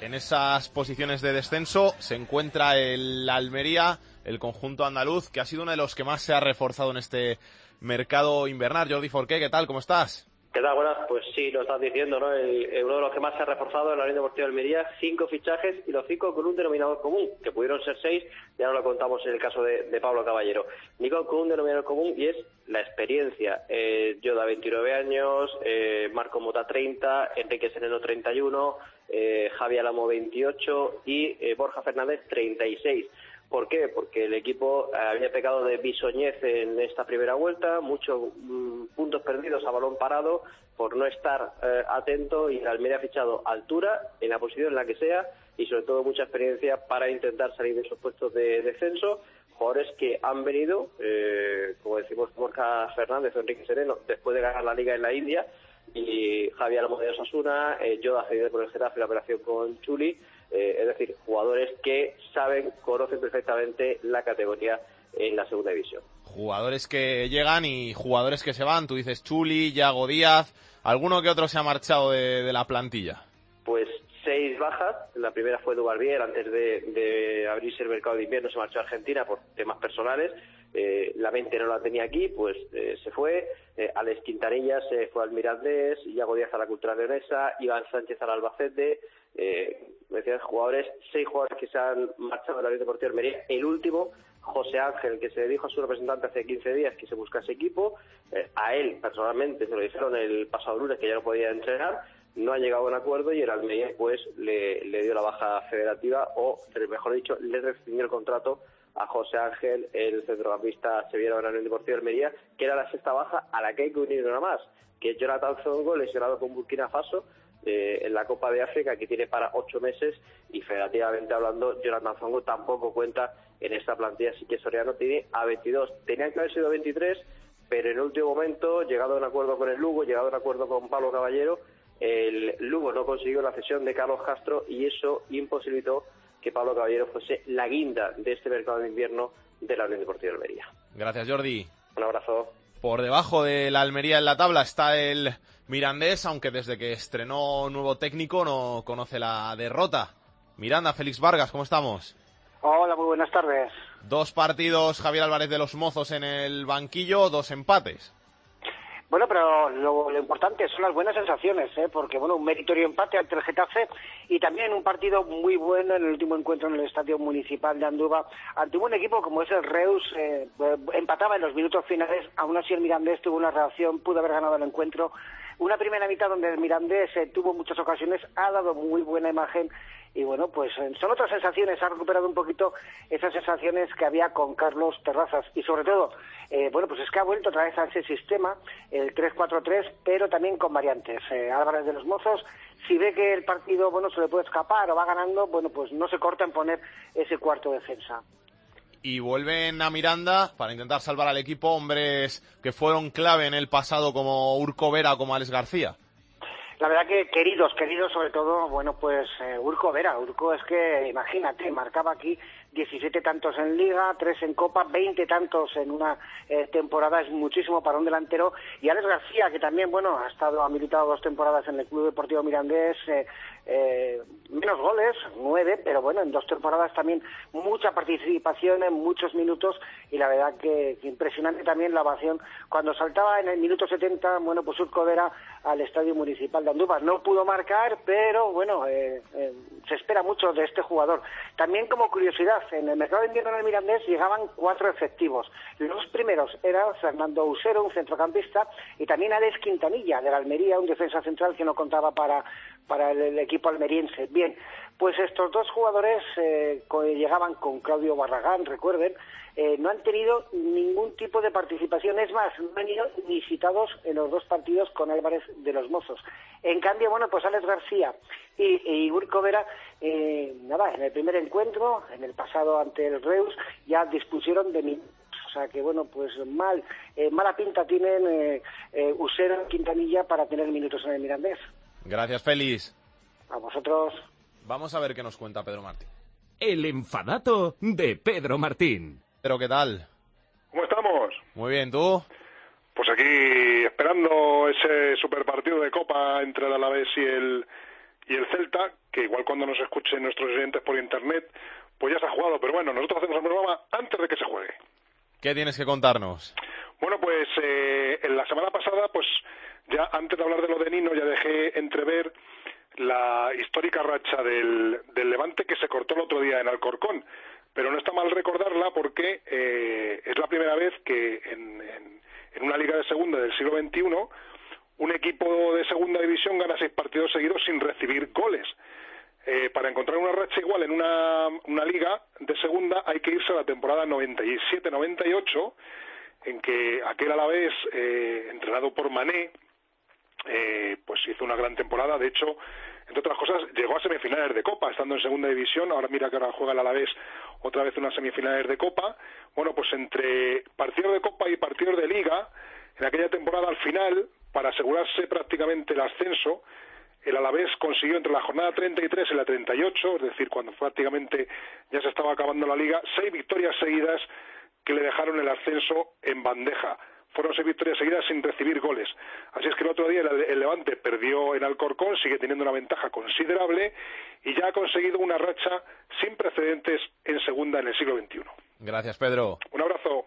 En esas posiciones de descenso se encuentra el Almería, el conjunto andaluz, que ha sido uno de los que más se ha reforzado en este mercado invernal. Jordi Forqué, ¿qué tal? ¿Cómo estás? Buenas, pues sí, lo estás diciendo, ¿no? El, uno de los que más se ha reforzado en la Unión Deportiva de Almería, cinco fichajes y los cinco con un denominador común, que pudieron ser seis, ya no lo contamos en el caso de, de Pablo Caballero. Nico con un denominador común y es la experiencia. Eh, Yoda, 29 años, eh, Marco Mota, 30, Enrique Sereno, 31, eh, Javi Alamo, 28 y eh, Borja Fernández, 36. ¿Por qué? Porque el equipo eh, había pecado de bisoñez en esta primera vuelta, muchos mm, puntos perdidos a balón parado por no estar eh, atento y el Almería ha fichado altura en la posición en la que sea y sobre todo mucha experiencia para intentar salir de esos puestos de descenso. Jugadores que han venido, eh, como decimos Borja Fernández Enrique Sereno, después de ganar la liga en la India y Javier Alamo de Osasuna, eh, Yoda cedido por el Getafe la operación con Chuli, eh, es decir, jugadores que saben, conocen perfectamente la categoría en la segunda división. Jugadores que llegan y jugadores que se van. Tú dices Chuli, Yago Díaz. ¿Alguno que otro se ha marchado de, de la plantilla? Pues seis bajas, la primera fue Dubarbier, antes de, de abrirse el mercado de invierno se marchó a Argentina por temas personales, Eh, la mente no la tenía aquí, pues eh, se fue, eh, Alex Quintanilla se fue al Mirandés, Iago Díaz a la Cultura Leonesa, Iván Sánchez al Albacete, eh, me decían jugadores, seis jugadores que se han marchado de la Unión Deportiva de Almería, el último, José Ángel, que se dijo a su representante hace 15 días que se buscase equipo, eh, a él personalmente se lo dijeron el pasado lunes que ya no podía entrenar, no ha llegado a un acuerdo y el Almería pues le, le dio la baja federativa o, mejor dicho, le rescindió el contrato a José Ángel, el centrocampista sevillano de la Unión Deportiva de Almería, que era la sexta baja a la que hay que unir una más, que es Jonathan Zongo, lesionado con Burkina Faso eh, en la Copa de África, que tiene para ocho meses, y federativamente hablando, Jonathan Zongo tampoco cuenta en esta plantilla, así que Soriano tiene a 22. Tenían que haber sido 23, pero en el último momento, llegado a un acuerdo con el Lugo, llegado a un acuerdo con Pablo Caballero, el Lugo no consiguió la cesión de Carlos Castro y eso imposibilitó que Pablo Caballero fuese la guinda de este mercado de invierno de la Unión Deportiva de Almería. Gracias, Jordi. Un abrazo. Por debajo de la Almería en la tabla está el Mirandés, aunque desde que estrenó nuevo técnico no conoce la derrota. Miranda, Félix Vargas, ¿cómo estamos? Hola, muy buenas tardes. Dos partidos, Javier Álvarez de los Mozos en el banquillo, dos empates. Bueno, pero lo, lo, importante son las buenas sensaciones, ¿eh? porque bueno, un meritorio empate ante el Getafe y también un partido muy bueno en el último encuentro en el Estadio Municipal de Andúba ante un buen equipo como es el Reus, eh, empataba en los minutos finales, aún así el Mirandés tuvo una reacción, pudo haber ganado el encuentro. Una primera mitad donde el Mirandés eh, tuvo muchas ocasiones, ha dado muy buena imagen y bueno, pues eh, son otras sensaciones, ha recuperado un poquito esas sensaciones que había con Carlos Terrazas y sobre todo, eh, bueno, pues es que ha vuelto otra vez a ese sistema, el 3-4-3, pero también con variantes. Eh, Álvarez de los Mozos, si ve que el partido, bueno, se le puede escapar o va ganando, bueno, pues no se corta en poner ese cuarto defensa. Y vuelven a Miranda para intentar salvar al equipo hombres que fueron clave en el pasado como Urco Vera como Alex García la verdad que queridos, queridos sobre todo, bueno, pues eh, Urco Vera. Urco es que, imagínate, marcaba aquí 17 tantos en Liga, 3 en Copa, 20 tantos en una eh, temporada, es muchísimo para un delantero. Y Alex García, que también, bueno, ha estado, ha militado dos temporadas en el Club Deportivo Mirandés, eh, eh, menos goles, nueve, pero bueno, en dos temporadas también mucha participación en muchos minutos y la verdad que, impresionante también la ovación. Cuando saltaba en el minuto 70, bueno, pues Urco Vera al Estadio Municipal de Andújar. No pudo marcar, pero bueno, eh, eh, se espera mucho de este jugador. También como curiosidad, en el mercado de invierno del Mirandés llegaban cuatro efectivos. Los primeros eran Fernando Usero, un centrocampista, y también Alex Quintanilla, de la Almería, un defensa central que no contaba para, para el, equipo almeriense. Bien, pues estos dos jugadores eh, llegaban con Claudio Barragán, recuerden, eh, no han tenido ningún tipo de participación. Es más, no han ido ni citados en los dos partidos con Álvarez de los Mozos. En cambio, bueno, pues Alex García y, y Urco Vera, eh, nada, en el primer encuentro, en el pasado ante el Reus, ya dispusieron de minutos. O sea que, bueno, pues mal, eh, mala pinta tienen eh, eh, Usero Quintanilla para tener minutos en el Mirandés. Gracias, Félix. A vosotros. Vamos a ver qué nos cuenta Pedro Martín. El enfadato de Pedro Martín. Pero, ¿qué tal? ¿Cómo estamos? Muy bien, ¿tú? Pues aquí esperando ese super partido de Copa entre el Alavés y el, y el Celta, que igual cuando nos escuchen nuestros oyentes por internet, pues ya se ha jugado. Pero bueno, nosotros hacemos el programa antes de que se juegue. ¿Qué tienes que contarnos? Bueno, pues eh, en la semana pasada, pues ya antes de hablar de lo de Nino, ya dejé entrever la histórica racha del, del Levante que se cortó el otro día en Alcorcón pero no está mal recordarla porque eh, es la primera vez que en, en, una liga de segunda del siglo XXI un equipo de segunda división gana seis partidos seguidos sin recibir goles. Eh, para encontrar una racha igual en una, una liga de segunda hay que irse a la temporada 97-98 en que aquel Alavés, eh, entrenado por Mané, eh, pues hizo una gran temporada. De hecho, entre otras cosas, llegó a semifinales de Copa, estando en segunda división. Ahora mira que ahora juega el Alavés otra vez unas semifinales de Copa. Bueno, pues entre partidos de Copa y partidos de Liga, en aquella temporada al final, para asegurarse prácticamente el ascenso, el Alavés consiguió entre la jornada 33 y la 38, es decir, cuando prácticamente ya se estaba acabando la liga, seis victorias seguidas que le dejaron el ascenso en bandeja fueron seis victorias seguidas sin recibir goles. Así es que el otro día el, Levante perdió en Alcorcón, sigue teniendo una ventaja considerable y ya ha conseguido una racha sin precedentes en segunda en el siglo XXI. Gracias, Pedro. Un abrazo.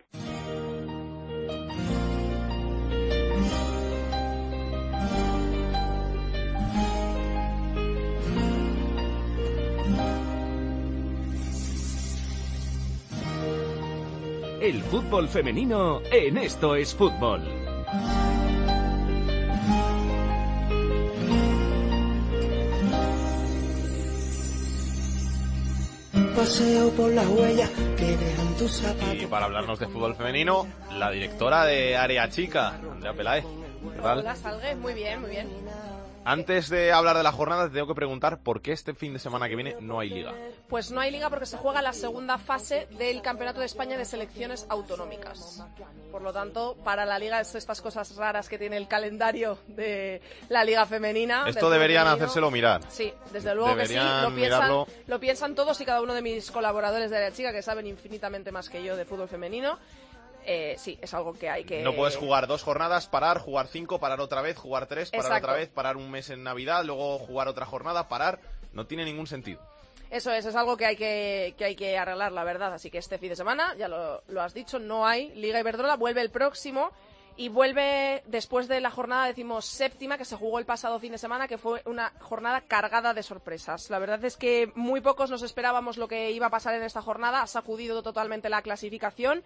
El fútbol femenino en Esto es Fútbol. Paseo por las huellas que dejan tus zapatos. Y para hablarnos de fútbol femenino, la directora de Área Chica, Andrea Peláez. ¿Qué tal? Hola, Salgue. Muy bien, muy bien. Antes de hablar de la jornada, te tengo que preguntar por qué este fin de semana que viene no hay liga. Pues no hay liga porque se juega la segunda fase del Campeonato de España de Selecciones Autonómicas. Por lo tanto, para la liga es estas cosas raras que tiene el calendario de la liga femenina. Esto deberían femenino. hacérselo mirar. Sí, desde luego que sí. Deberían Lo piensan, lo piensan todos y cada uno de mis colaboradores de la chica que saben infinitamente más que yo de fútbol femenino. Eh, sí, es algo que hay que... No puedes jugar dos jornadas, parar, jugar cinco, parar otra vez, jugar tres, parar Exacto. otra vez, parar un mes en Navidad, luego jugar otra jornada, parar. No tiene ningún sentido. Eso es, es algo que hay que, que hay que arreglar, la verdad. Así que este fin de semana, ya lo, lo has dicho, no hay Liga Iberdrola, vuelve el próximo y vuelve después de la jornada, decimos, séptima, que se jugó el pasado fin de semana, que fue una jornada cargada de sorpresas. La verdad es que muy pocos nos esperábamos lo que iba a pasar en esta jornada, ha sacudido totalmente la clasificación.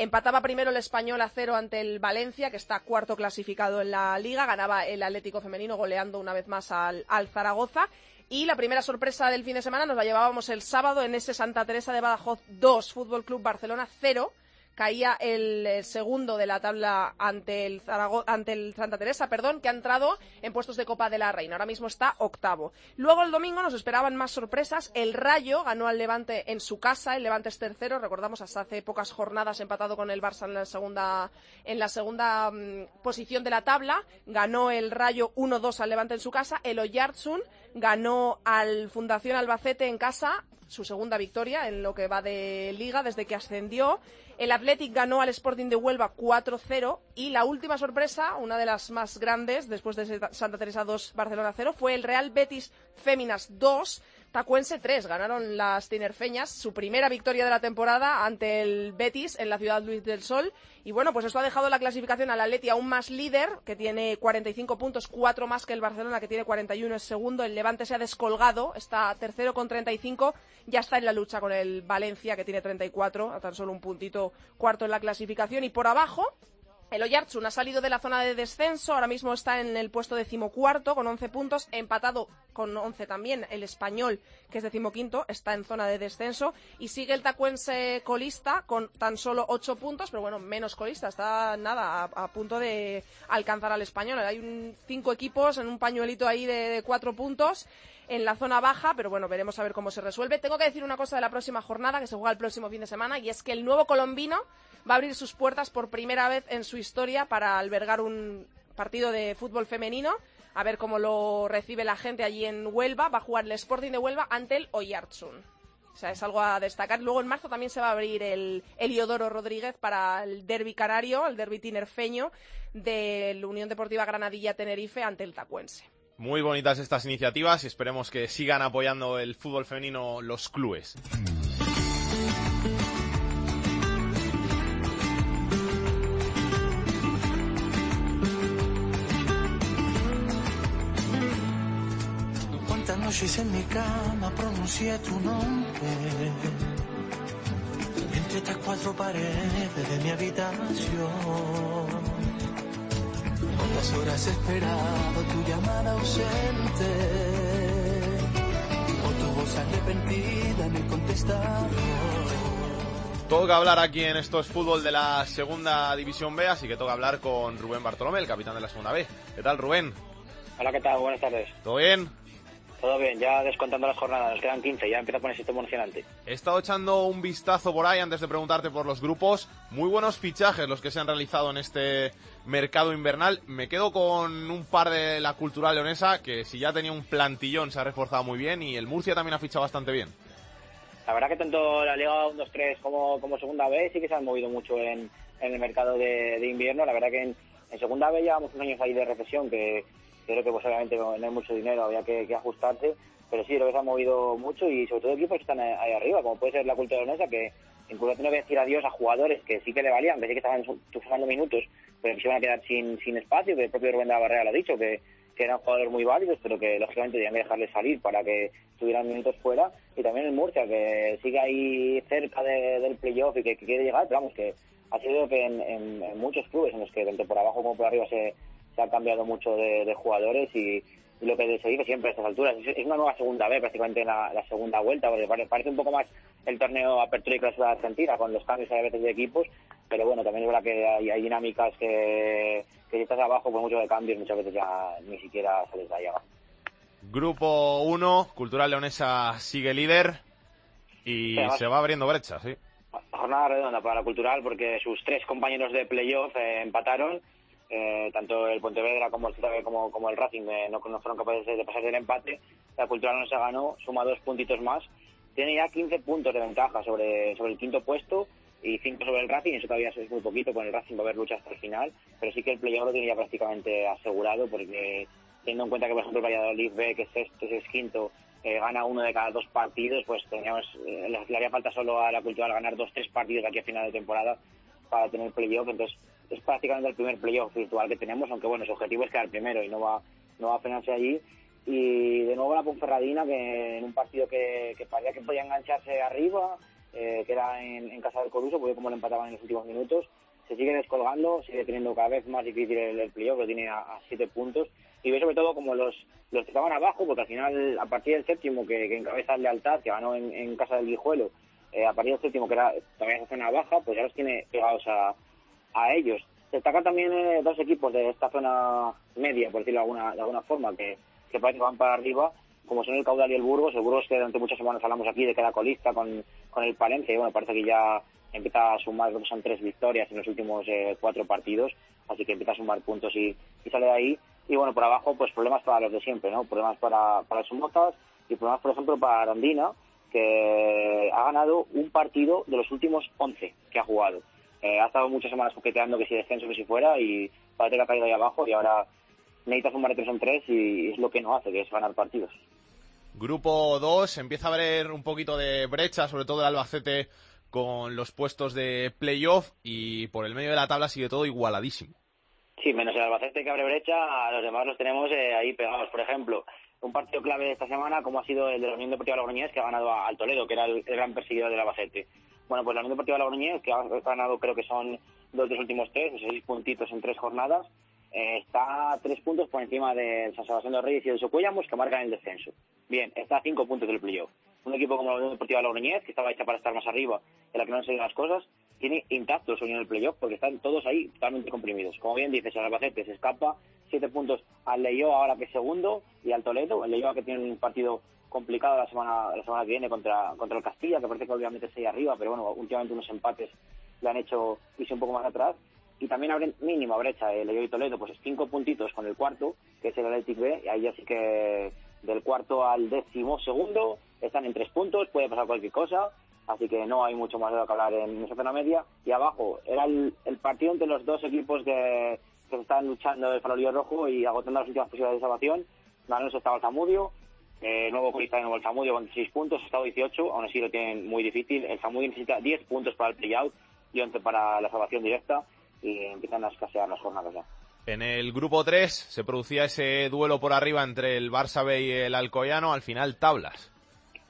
Empataba primero el español a cero ante el Valencia, que está cuarto clasificado en la liga. Ganaba el Atlético Femenino goleando una vez más al, Zaragoza. Y la primera sorpresa del fin de semana nos la llevábamos el sábado en ese Santa Teresa de Badajoz 2, Fútbol Club Barcelona 0. Caía el eh, segundo de la tabla ante el, ante el Santa Teresa, perdón, que ha entrado en puestos de Copa de la Reina. Ahora mismo está octavo. Luego el domingo nos esperaban más sorpresas. El Rayo ganó al Levante en su casa. El Levante es tercero. Recordamos hasta hace pocas jornadas empatado con el Barça en la segunda, en la segunda mm, posición de la tabla. Ganó el Rayo 1-2 al Levante en su casa. El Oyarzun ganó al Fundación Albacete en casa su segunda victoria en lo que va de liga desde que ascendió. El Athletic ganó al Sporting de Huelva 4-0 y la última sorpresa, una de las más grandes después de Santa Teresa 2 Barcelona 0, fue el Real Betis Féminas 2 Tacuense 3. Ganaron las tinerfeñas su primera victoria de la temporada ante el Betis en la ciudad Luis del Sol. Y bueno, pues esto ha dejado la clasificación al Atleti aún más líder, que tiene 45 puntos, 4 más que el Barcelona, que tiene 41, es segundo. El Levante se ha descolgado, está tercero con 35, ya está en la lucha con el Valencia, que tiene 34, a tan solo un puntito cuarto en la clasificación. Y por abajo, el Oyarzun ha salido de la zona de descenso, ahora mismo está en el puesto decimocuarto con 11 puntos, empatado con 11 también el Español, que es decimoquinto, está en zona de descenso, y sigue el Tacuense colista con tan solo 8 puntos, pero bueno, menos colista, está nada, a, a punto de alcanzar al Español. Hay un, cinco equipos en un pañuelito ahí de, de cuatro puntos en la zona baja, pero bueno, veremos a ver cómo se resuelve. Tengo que decir una cosa de la próxima jornada, que se juega el próximo fin de semana, y es que el nuevo colombino va a abrir sus puertas por primera vez en su historia para albergar un partido de fútbol femenino. A ver cómo lo recibe la gente allí en Huelva. Va a jugar el Sporting de Huelva ante el Oyarzun. O sea, es algo a destacar. Luego en marzo también se va a abrir el Eliodoro Rodríguez para el derby canario, el derby tinerfeño de la Unión Deportiva Granadilla Tenerife ante el Tacuense. Muy bonitas estas iniciativas y esperemos que sigan apoyando el fútbol femenino los clubes. Noches en mi cama pronuncié tu nombre. Entre estas cuatro paredes de mi habitación. Cuántas horas he esperado tu llamada ausente. O tu voz arrepentida en el contestador. Toca hablar aquí en Esto es Fútbol de la Segunda División B, así que toca hablar con Rubén Bartolomé, el capitán de la Segunda B. ¿Qué tal, Rubén? Hola, ¿qué tal? Buenas tardes. ¿Todo bien? Todo bien, ya descontando las jornadas, nos quedan 15, ya empieza a ponerse esto emocionante. He estado echando un vistazo por ahí antes de preguntarte por los grupos. Muy buenos fichajes los que se han realizado en este mercado invernal. Me quedo con un par de la cultural leonesa, que si ya tenía un plantillón se ha reforzado muy bien y el Murcia también ha fichado bastante bien. La verdad que tanto la Liga 1-2-3 como, como Segunda B sí que se han movido mucho en, en el mercado de, de invierno. La verdad que en, en Segunda B llevamos unos años ahí de recesión que creo que pues obviamente no hay mucho dinero, había que, ajustarse, pero sí, creo que se ha movido mucho y sobre todo equipos que están ahí arriba, como puede ser la cultura leonesa, que incluso tenido que decir adiós a jugadores que sí que le valían, que sí que estaban su- sumando minutos, pero que se iban a quedar sin, sin espacio, que el propio Rubén de la Barrera lo ha dicho, que, eran jugadores muy válidos, pero que lógicamente tenían que dejarles salir para que tuvieran minutos fuera, y también el Murcia, que sigue ahí cerca de- del playoff y que, quiere llegar, pero vamos, que ha sido que en- en muchos clubes en los que tanto por abajo como por arriba se, se ha cambiado mucho de, de jugadores y, y lo que se dice siempre a estas alturas es, es una nueva segunda B prácticamente en la, la segunda vuelta porque pare- parece un poco más el torneo apertura y clausura de Argentina con los cambios a veces de equipos pero bueno, también es verdad que hay, hay dinámicas que, que si estás abajo, por mucho de cambios, muchas veces ya ni siquiera sales de abajo. Grupo 1, Cultural Leonesa sigue líder y Sí, además- se va abriendo brecha, sí. jornada redonda para la cultural porque sus tres compañeros de playoff eh, empataron. Eh, tanto el Pontevedra como el ZB como, como el Racing eh, no, fueron capaces de, pasar del empate. La cultural no se ganó, suma dos puntitos más. Tiene ya 15 puntos de ventaja sobre, sobre el quinto puesto y 5 sobre el Racing. Eso todavía es muy poquito, con el Racing va a haber lucha hasta el final. Pero sí que el playoff lo tiene ya prácticamente asegurado porque teniendo en cuenta que, por ejemplo, el Valladolid B, que es sexto, es quinto, eh, gana uno de cada dos partidos, pues teníamos, eh, le haría falta solo a la cultural ganar dos, tres partidos de aquí a final de temporada para tener playoff. Entonces, es prácticamente el primer playoff virtual que tenemos, aunque bueno, su objetivo es quedar primero y no va, no va a frenarse allí. Y de nuevo la Ponferradina, que en un partido que, que parecía que podía engancharse arriba, eh, que era en, en casa del Coruso, porque como lo empataban en los últimos minutos, se sigue descolgando, sigue teniendo cada vez más difícil el, el playoff, lo tiene a, a siete puntos. Y ve sobre todo como los, los que estaban abajo, porque al final, a partir del séptimo, que, que encabeza el Lealtad, que ganó en, en casa del Guijuelo, eh, a partir del séptimo, que era todavía esa zona baja, pues ya los tiene pegados a, a ellos. Destacan también eh, dos equipos de esta zona media, por decirlo de alguna, de alguna forma, que, que parece que van para arriba, como son el Caudal y el Burgos. El Burgos que durante muchas semanas hablamos aquí de que era colista con, con el Palencia, y bueno, parece que ya empieza a sumar, creo que son tres victorias en los últimos eh, cuatro partidos, así que empieza a sumar puntos y, sale de ahí. Y bueno, por abajo, pues problemas para los de siempre, ¿no? Problemas para, para los Somotas y problemas, por ejemplo, para Arandina, que ha ganado un partido de los últimos 11 que ha jugado. Eh, ha estado muchas semanas coqueteando que si descenso, que si fuera, y parece que ha caído ahí abajo y ahora necesita sumar de tres en tres y es lo que no hace, que es ganar partidos. Grupo 2, empieza a haber un poquito de brecha, sobre todo el Albacete con los puestos de playoff y por el medio de la tabla sigue todo igualadísimo. Sí, menos el Albacete que abre brecha, a los demás los tenemos eh, ahí pegados. Por ejemplo, un partido clave de esta semana, como ha sido el de la Unión Deportiva Logroñés, que ha ganado a- al Toledo, que era el, el gran perseguidor del Albacete. Bueno, pues la Unión Deportiva Logroñés, que ha ganado creo que son dos de los últimos tres, seis puntitos en tres jornadas, eh, está a tres puntos por encima del San Sebastián de los Reyes y del Socuellamos, que marcan el descenso. Bien, está a cinco puntos del playoff. Un equipo como la Unión Deportiva Logroñés, que estaba hecha para estar más arriba, en la que no han salido las cosas, tiene intacto el sueño del playoff porque están todos ahí totalmente comprimidos. Como bien dices, el Albacete se escapa, siete puntos al Leyo ahora que es segundo y al Toledo. El Leyo que tiene un partido complicado la semana la semana que viene contra, contra el Castilla, que parece que obviamente ahí arriba, pero bueno, últimamente unos empates le han hecho irse un poco más atrás. Y también abre mínima brecha el Leyo y Toledo, pues cinco puntitos con el cuarto, que es el Athletic B, y ahí ya sí que del cuarto al décimo segundo están en tres puntos, puede pasar cualquier cosa, así que no hay mucho más de lo que hablar en esa zona media. Y abajo, era el, partido entre los dos equipos que, están luchando el farolillo rojo y agotando las últimas posibilidades de salvación. Ganó estaba el Zamudio, eh, nuevo colista de nuevo el Zamudio con 6 puntos, estado 18, aún así lo tienen muy difícil. El Zamudio necesita 10 puntos para el playout y 11 para la salvación directa y empiezan a escasear las jornadas ya. En el grupo 3 se producía ese duelo por arriba entre el Barça B y el Alcoyano, al final tablas.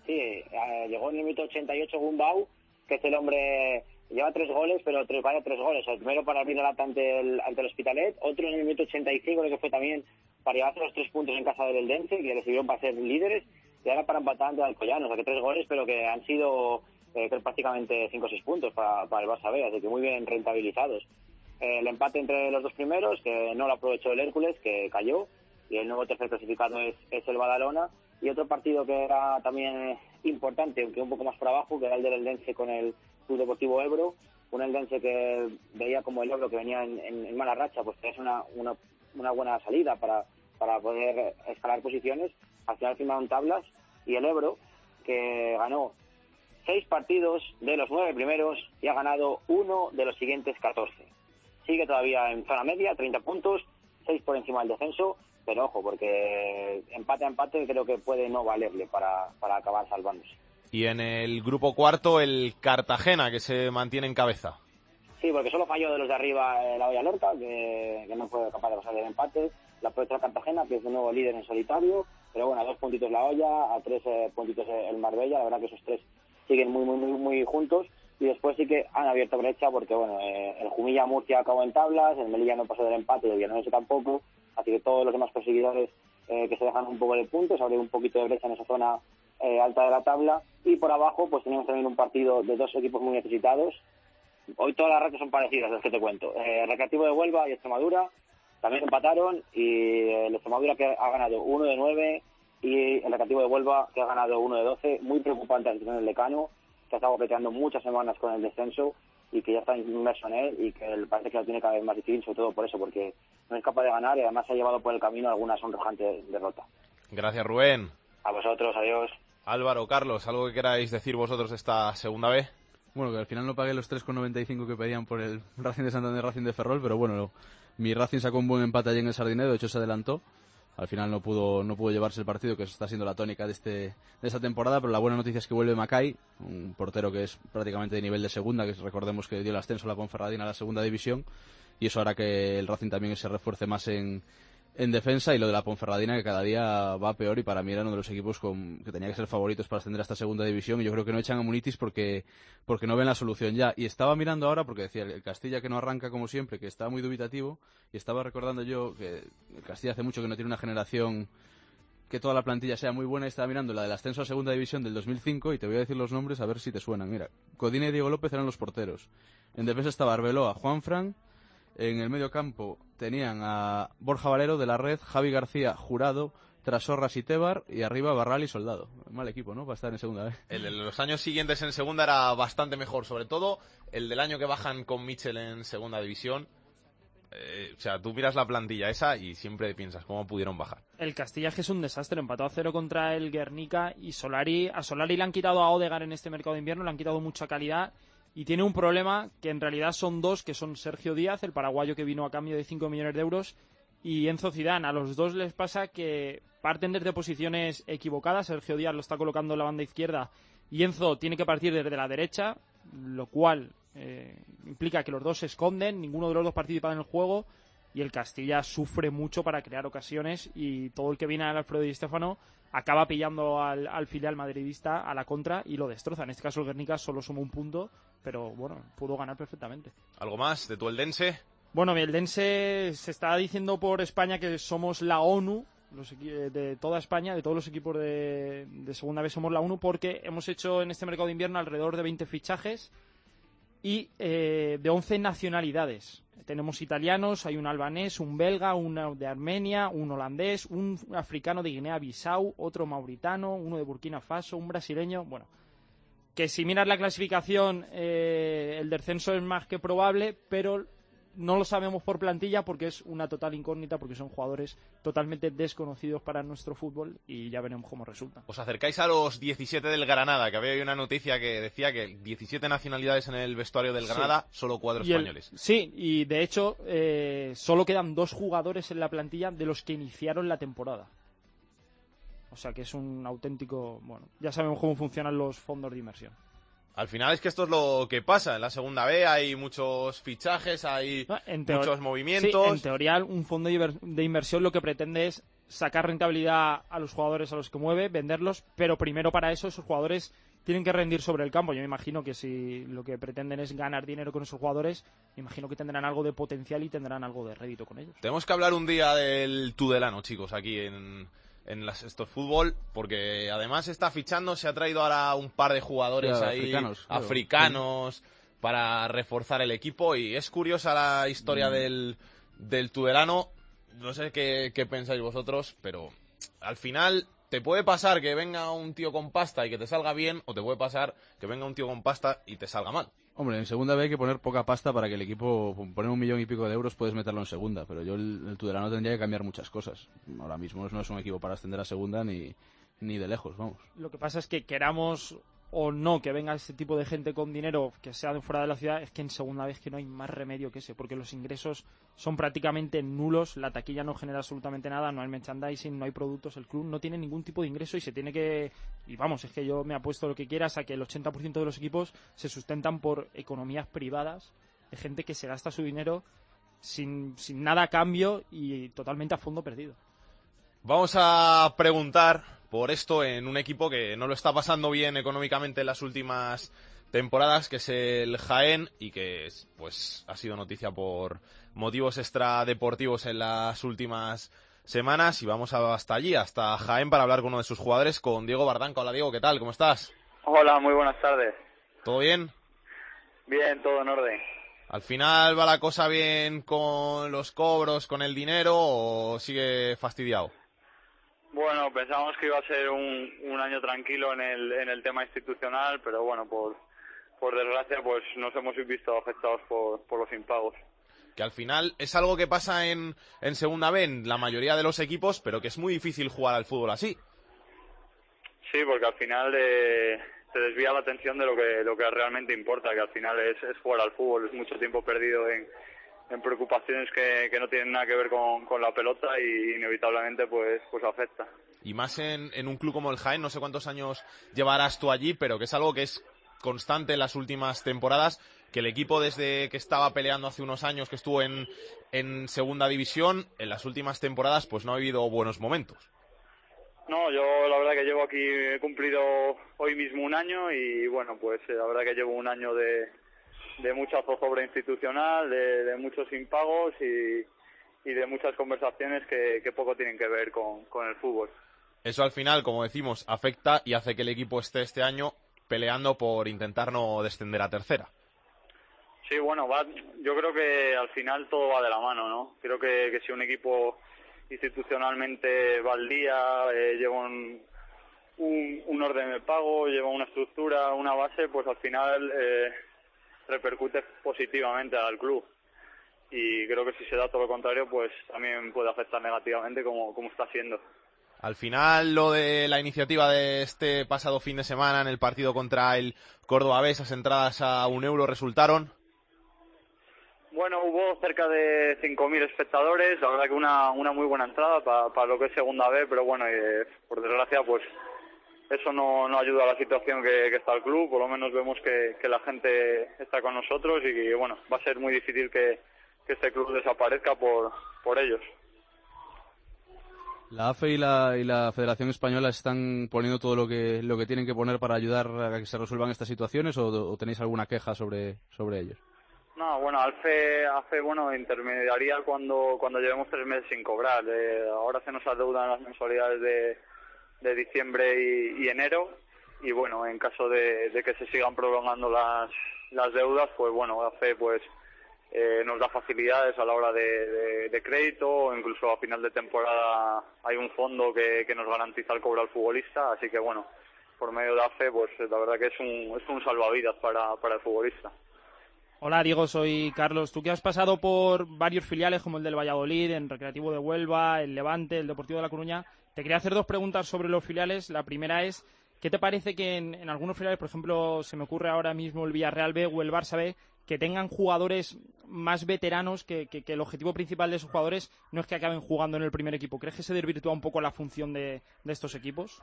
Sí, eh, llegó en el minuto 88 Gumbau, que es el hombre, lleva tres goles, pero tres, vale tres goles. El primero para abrir lata ante el, ante el Hospitalet, otro en el minuto 85, creo que fue también para llevarse los tres puntos en casa del Eldense, que le sirvieron para ser líderes, y ahora para empatar ante el Alcoyano. O sea que tres goles, pero que han sido eh, prácticamente cinco o seis puntos para, para el Barça B, así que muy bien rentabilizados. Eh, el empate entre los dos primeros, que no lo aprovechó el Hércules, que cayó, y el nuevo tercer clasificado es, es el Badalona. Y otro partido que era también importante, aunque un poco más por abajo, que era el del Eldense con el Club Deportivo Ebro. Un Eldense que veía como el Ebro que venía en, mala racha, pues es una, una buena salida para, para poder escalar posiciones. Al final firmaron tablas y el Ebro, que ganó seis partidos de los nueve primeros y ha ganado uno de los siguientes 14 sigue todavía en zona media, 30 puntos, 6 por encima del descenso, pero ojo, porque empate a empate creo que puede no valerle para, para acabar salvándose. Y en el grupo cuarto el Cartagena, que se mantiene en cabeza. Sí, porque solo falló de los de arriba eh, la olla Lorca, que, que no fue capaz de pasar del empate. La aprovechó Cartagena, que es de nuevo líder en solitario, pero bueno, a dos puntitos la olla, a tres eh, puntitos el Marbella, la verdad que esos tres siguen muy, muy, muy, muy juntos. Y después sí que han abierto brecha porque, bueno, eh, el Jumilla Murcia acabó en tablas, el Melilla no pasó del empate y el Villanueva tampoco, así que todos los demás perseguidores eh, que se dejan un poco de puntos, abre un poquito de brecha en esa zona eh, alta de la tabla. Y por abajo, pues teníamos también un partido de dos equipos muy necesitados, hoy todas las rachas son parecidas, las que te cuento. Eh, Recreativo de Huelva y Extremadura también empataron y el Extremadura que ha ganado 1 de 9 y el Recreativo de Huelva que ha ganado 1 de 12. Muy preocupante el el decano, que ha estado peleando muchas semanas con el descenso y que ya está inmerso en él y que parece que lo tiene cada vez más difícil, sobre todo por eso, porque no es capaz de ganar y además ha llevado por el camino alguna sonrojante derrota. Gracias, Rubén. A vosotros, adiós. Álvaro, Carlos, ¿algo que queráis decir vosotros esta segunda vez? Bueno, que al final no pagué los 3,95 que pedían por el Racing de Santander Racing de Ferrol, pero bueno, mi Racing sacó un buen empate allí en el Sardinero, de hecho se adelantó. Al final no pudo, no pudo llevarse el partido, que está siendo la tónica de, este, de esta temporada, pero la buena noticia es que vuelve Macay, un portero que es prácticamente de nivel de segunda, que recordemos que dio el ascenso a la Ponferradina a la segunda división, y eso hará que el Racing también se refuerce más en, en defensa y lo de la Ponferradina que cada día va peor y para mí era uno de los equipos con, que tenía que ser favoritos para ascender a esta segunda división y yo creo que no echan a Munitis porque, porque no ven la solución ya. Y estaba mirando ahora porque decía el Castilla que no arranca como siempre, que está muy dubitativo y estaba recordando yo que el Castilla hace mucho que no tiene una generación que toda la plantilla sea muy buena y estaba mirando la del ascenso a segunda división del 2005 y te voy a decir los nombres a ver si te suenan. Mira, Codina y Diego López eran los porteros. En defensa estaba Arbeloa, Juan Fran, en el medio campo tenían a Borja Valero de la red, Javi García Jurado, Trasorras y Tebar y arriba Barral y Soldado. Mal equipo, ¿no? Para estar en segunda vez. El de los años siguientes en segunda era bastante mejor, sobre todo el del año que bajan con Mitchell en segunda división. Eh, o sea, tú miras la plantilla esa y siempre piensas cómo pudieron bajar. El Castilla es un desastre, empató a cero contra el Guernica y Solari, a Solari le han quitado a Odegar en este mercado de invierno, le han quitado mucha calidad y tiene un problema que en realidad son dos, que son Sergio Díaz, el paraguayo que vino a cambio de 5 millones de euros, y Enzo Zidane. A los dos les pasa que parten desde posiciones equivocadas. Sergio Díaz lo está colocando en la banda izquierda y Enzo tiene que partir desde la derecha, lo cual eh, implica que los dos se esconden, ninguno de los dos participa en el juego y el Castilla sufre mucho para crear ocasiones y todo el que viene al Alfredo y Estefano acaba pillando al, al, filial madridista a la contra y lo destroza. En este caso el Guernica solo suma un punto, pero bueno, pudo ganar perfectamente. ¿Algo más de tu Eldense? Bueno, mi Eldense se está diciendo por España que somos la ONU los de toda España, de todos los equipos de, de, segunda vez somos la ONU porque hemos hecho en este mercado de invierno alrededor de 20 fichajes y eh, de 11 nacionalidades. Tenemos italianos, hay un albanés, un belga, uno de Armenia, un holandés, un africano de Guinea-Bissau, otro mauritano, uno de Burkina Faso, un brasileño. Bueno, que si miras la clasificación, eh, el descenso es más que probable, pero no lo sabemos por plantilla porque es una total incógnita, porque son jugadores totalmente desconocidos para nuestro fútbol y ya veremos cómo resulta. Os acercáis a los 17 del Granada, que había una noticia que decía que 17 nacionalidades en el vestuario del Granada, sí. solo cuatro españoles. El, sí, y de hecho eh, solo quedan dos jugadores en la plantilla de los que iniciaron la temporada. O sea que es un auténtico, bueno, ya sabemos cómo funcionan los fondos de inversión. Al final es que esto es lo que pasa. En la segunda B hay muchos fichajes, hay muchos movimientos. Sí, en teoría, un fondo de inversión lo que pretende es sacar rentabilidad a los jugadores a los que mueve, venderlos, pero primero para eso esos jugadores tienen que rendir sobre el campo. Yo me imagino que si lo que pretenden es ganar dinero con esos jugadores, me imagino que tendrán algo de potencial y tendrán algo de rédito con ellos. Tenemos que hablar un día del Tudelano, chicos, aquí en, en las, estos fútbol, porque además está fichando, se ha traído ahora un par de jugadores ahí, africanos, claro. africanos, para reforzar el equipo. Y es curiosa la historia Mm. del, del Tudelano. No sé qué, qué pensáis vosotros, pero al final te puede pasar que venga un tío con pasta y que te salga bien, o te puede pasar que venga un tío con pasta y te salga mal. Hombre, en segunda B hay que poner poca pasta para que el equipo, poner un millón y pico de euros puedes meterlo en segunda, pero yo el, el Tudelano tendría que cambiar muchas cosas. Ahora mismo no es un equipo para ascender a segunda ni, ni de lejos, vamos. Lo que pasa es que queramos o no que venga ese tipo de gente con dinero que sea de fuera de la ciudad, es que en segunda vez que no hay más remedio que ese, porque los ingresos son prácticamente nulos, la taquilla no genera absolutamente nada, no hay merchandising, no hay productos, el club no tiene ningún tipo de ingreso y se tiene que... Y vamos, es que yo me apuesto lo que quieras a que el 80% de los equipos se sustentan por economías privadas, de gente que se gasta su dinero sin, sin nada a cambio y totalmente a fondo perdido. Vamos a preguntar por esto en un equipo que no lo está pasando bien económicamente en las últimas temporadas, que es el Jaén y que pues ha sido noticia por motivos extradeportivos en las últimas semanas y vamos a- hasta allí, hasta Jaén para hablar con uno de sus jugadores, con Diego Bardanca. Hola Diego, ¿qué tal? ¿Cómo estás? Hola, muy buenas tardes. ¿Todo bien? Bien, todo en orden. ¿Al final va la cosa bien con los cobros, con el dinero o sigue fastidiado? Bueno, pensamos que iba a ser un, un año tranquilo en el, en el tema institucional, pero bueno, por, por desgracia, pues nos hemos visto afectados por, por los impagos. Que al final es algo que pasa en, en Segunda B en la mayoría de los equipos, pero que es muy difícil jugar al fútbol así. Sí, porque al final eh, se desvía la atención de lo que, lo que realmente importa, que al final es, es jugar al fútbol, es mucho tiempo perdido en, en preocupaciones que, que no tienen nada que ver con, con la pelota y inevitablemente pues, pues afecta. Y más en, en un club como el Jaén, no sé cuántos años llevarás tú allí, pero que es algo que es constante en las últimas temporadas, que el equipo desde que estaba peleando hace unos años, que estuvo en, en segunda división, en las últimas temporadas pues no ha habido buenos momentos. No, yo la verdad que llevo aquí, he cumplido hoy mismo un año y bueno, pues eh, la verdad que llevo un año de, de mucha zozobra institucional, de, de muchos impagos y, y de muchas conversaciones que, que poco tienen que ver con, con el fútbol. Eso al final, como decimos, afecta y hace que el equipo esté este año peleando por intentar no descender a tercera. Sí, bueno, va, yo creo que al final todo va de la mano, ¿no? Creo que, que si un equipo institucionalmente va al día, eh, lleva un, un, un, orden de pago, lleva una estructura, una base, pues al final eh, repercute positivamente al club. Y creo que si se da todo lo contrario, pues también puede afectar negativamente como, como está siendo. Al final, lo de la iniciativa de este pasado fin de semana en el partido contra el Córdoba B, esas entradas a un euro resultaron. Bueno, hubo cerca de 5.000 espectadores, la verdad que una, una muy buena entrada para, para lo que es segunda B, pero bueno, eh, por desgracia, pues eso no, no ayuda a la situación que, que está el club, por lo menos vemos que, que, la gente está con nosotros y que, bueno, va a ser muy difícil que, que este club desaparezca por, por ellos. La AFE y la, y la Federación Española están poniendo todo lo que, lo que tienen que poner para ayudar a que se resuelvan estas situaciones o, o tenéis alguna queja sobre, sobre ellos? No, bueno, AFE, AFE bueno, intermediaría cuando, cuando llevemos tres meses sin cobrar. Eh, ahora se nos adeudan las mensualidades de, de diciembre y, enero y bueno, en caso de, que se sigan prolongando las, las deudas, pues bueno, AFE pues eh, nos da facilidades a la hora de, de, crédito o incluso a final de temporada hay un fondo que, que, nos garantiza el cobro al futbolista, así que bueno, por medio de AFE, pues la verdad que es un, es un salvavidas para, para el futbolista. Hola Diego, soy Carlos. Tú que has pasado por varios filiales como el del Valladolid, en Recreativo de Huelva, el Levante, el Deportivo de La Coruña, te quería hacer dos preguntas sobre los filiales. La primera es, ¿qué te parece que en, algunos filiales, por ejemplo, se me ocurre ahora mismo el Villarreal B o el Barça B, que tengan jugadores más veteranos, que, el objetivo principal de esos jugadores no es que acaben jugando en el primer equipo. ¿Crees que se desvirtúa un poco la función de, estos equipos?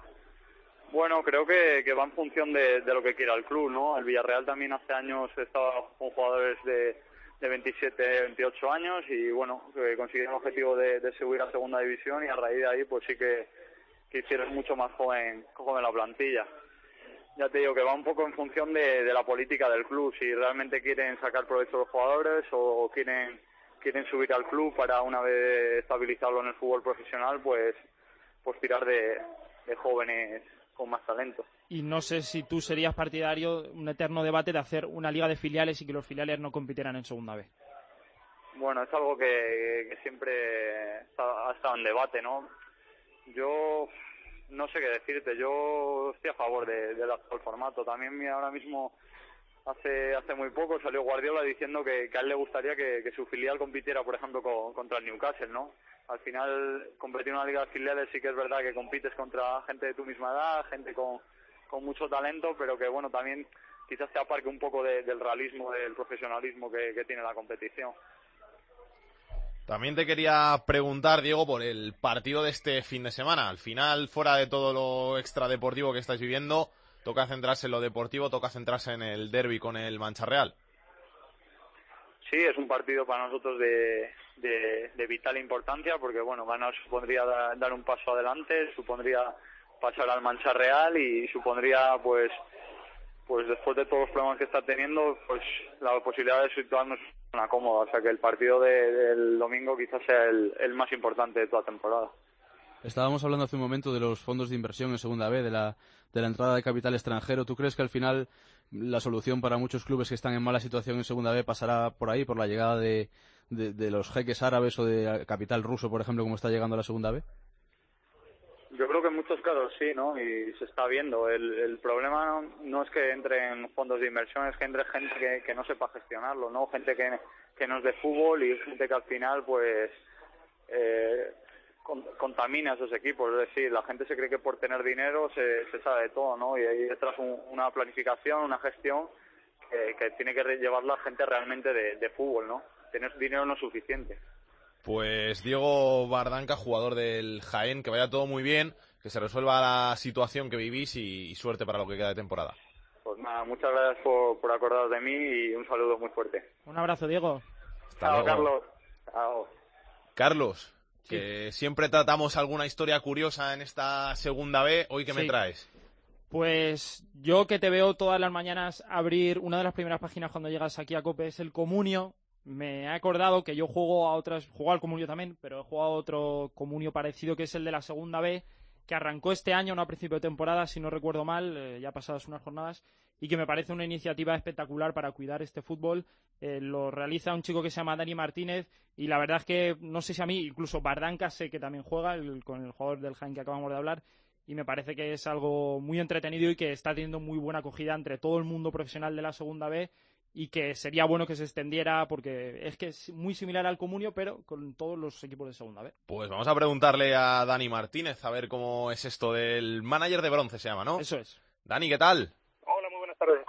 Bueno, creo que, que va en función de, de, lo que quiera el club, ¿no? El Villarreal también hace años estaba con jugadores de, de 27, 28 años y, bueno, eh, consiguieron el objetivo de, de, subir a segunda división y a raíz de ahí, pues sí que, que hicieron mucho más joven, joven la plantilla ya te digo que va un poco en función de, de, la política del club, si realmente quieren sacar provecho los jugadores o quieren quieren subir al club para una vez estabilizarlo en el fútbol profesional, pues pues tirar de jóvenes con más talento. Y no sé si tú serías partidario, un eterno debate de hacer una liga de filiales y que los filiales no compitieran en segunda vez. Bueno, es algo que, siempre ha estado en debate, ¿no? Yo no sé qué decirte. Yo estoy a favor de, del actual formato. También ahora mismo, hace hace muy poco, salió Guardiola diciendo que, a él le gustaría que, que su filial compitiera, por ejemplo, con, contra el Newcastle, ¿no? Al final, competir en una liga de filiales sí que es verdad que compites contra gente de tu misma edad, gente con, con mucho talento, pero que, bueno, también quizás te aparque un poco de, del realismo, del profesionalismo que, que tiene la competición. También te quería preguntar, Diego, por el partido de este fin de semana. Al final, fuera de todo lo extradeportivo que estáis viviendo, toca centrarse en lo deportivo, toca centrarse en el derby con el Mancha Real. Sí, es un partido para nosotros de, de, de vital importancia porque, bueno, ganar supondría dar un paso adelante, supondría pasar al Mancha Real y supondría, pues, pues después de todos los problemas que está teniendo, pues la posibilidad de situarnos en una cómoda. O sea que el partido de, del domingo quizás sea el, más importante de toda temporada. Estábamos hablando hace un momento de los fondos de inversión en Segunda B, de la, de la entrada de capital extranjero. ¿Tú crees que al final la solución para muchos clubes que están en mala situación en Segunda B pasará por ahí, por la llegada de, de, de los jeques árabes o de capital ruso, por ejemplo, como está llegando a la Segunda B? Yo creo que en muchos casos sí, ¿no? Y se está viendo. El, problema no, es que entren fondos de inversión, es que entre gente que, no sepa gestionarlo, ¿no? Gente que, que no es de fútbol y gente que al final, pues, eh, con- contamina esos equipos. Es decir, la gente se cree que por tener dinero se, se sabe de todo, ¿no? Y hay detrás un- una planificación, una gestión que, tiene que llevar la gente realmente de, de fútbol, ¿no? Tener dinero no es suficiente. Pues Diego Bardanca, jugador del Jaén, que vaya todo muy bien, que se resuelva la situación que vivís y, y suerte para lo que queda de temporada. Pues nada, muchas gracias por, por acordaros de mí y un saludo muy fuerte. Un abrazo, Diego. Hasta Chao, luego. Carlos. Chao. Carlos, que siempre tratamos alguna historia curiosa en esta segunda B, ¿hoy qué me traes? Pues yo que te veo todas las mañanas abrir una de las primeras páginas cuando llegas aquí a Cope es el Comunio. Me he acordado que yo juego a otras, juego al Comunio también, pero he jugado a otro Comunio parecido que es el de la segunda B, que arrancó este año, no a principio de temporada, si no recuerdo mal, eh, ya pasadas unas jornadas, y que me parece una iniciativa espectacular para cuidar este fútbol. Eh, lo realiza un chico que se llama Dani Martínez, y la verdad es que no sé si a mí, incluso Bardanca sé que también juega, el- con el jugador del Jaén que acabamos de hablar, y me parece que es algo muy entretenido y que está teniendo muy buena acogida entre todo el mundo profesional de la segunda B y que sería bueno que se extendiera porque es que es muy similar al Comunio pero con todos los equipos de segunda B. Pues vamos a preguntarle a Dani Martínez a ver cómo es esto del manager de bronce, se llama, ¿no? Eso es. Dani, ¿qué tal? Hola, muy buenas tardes.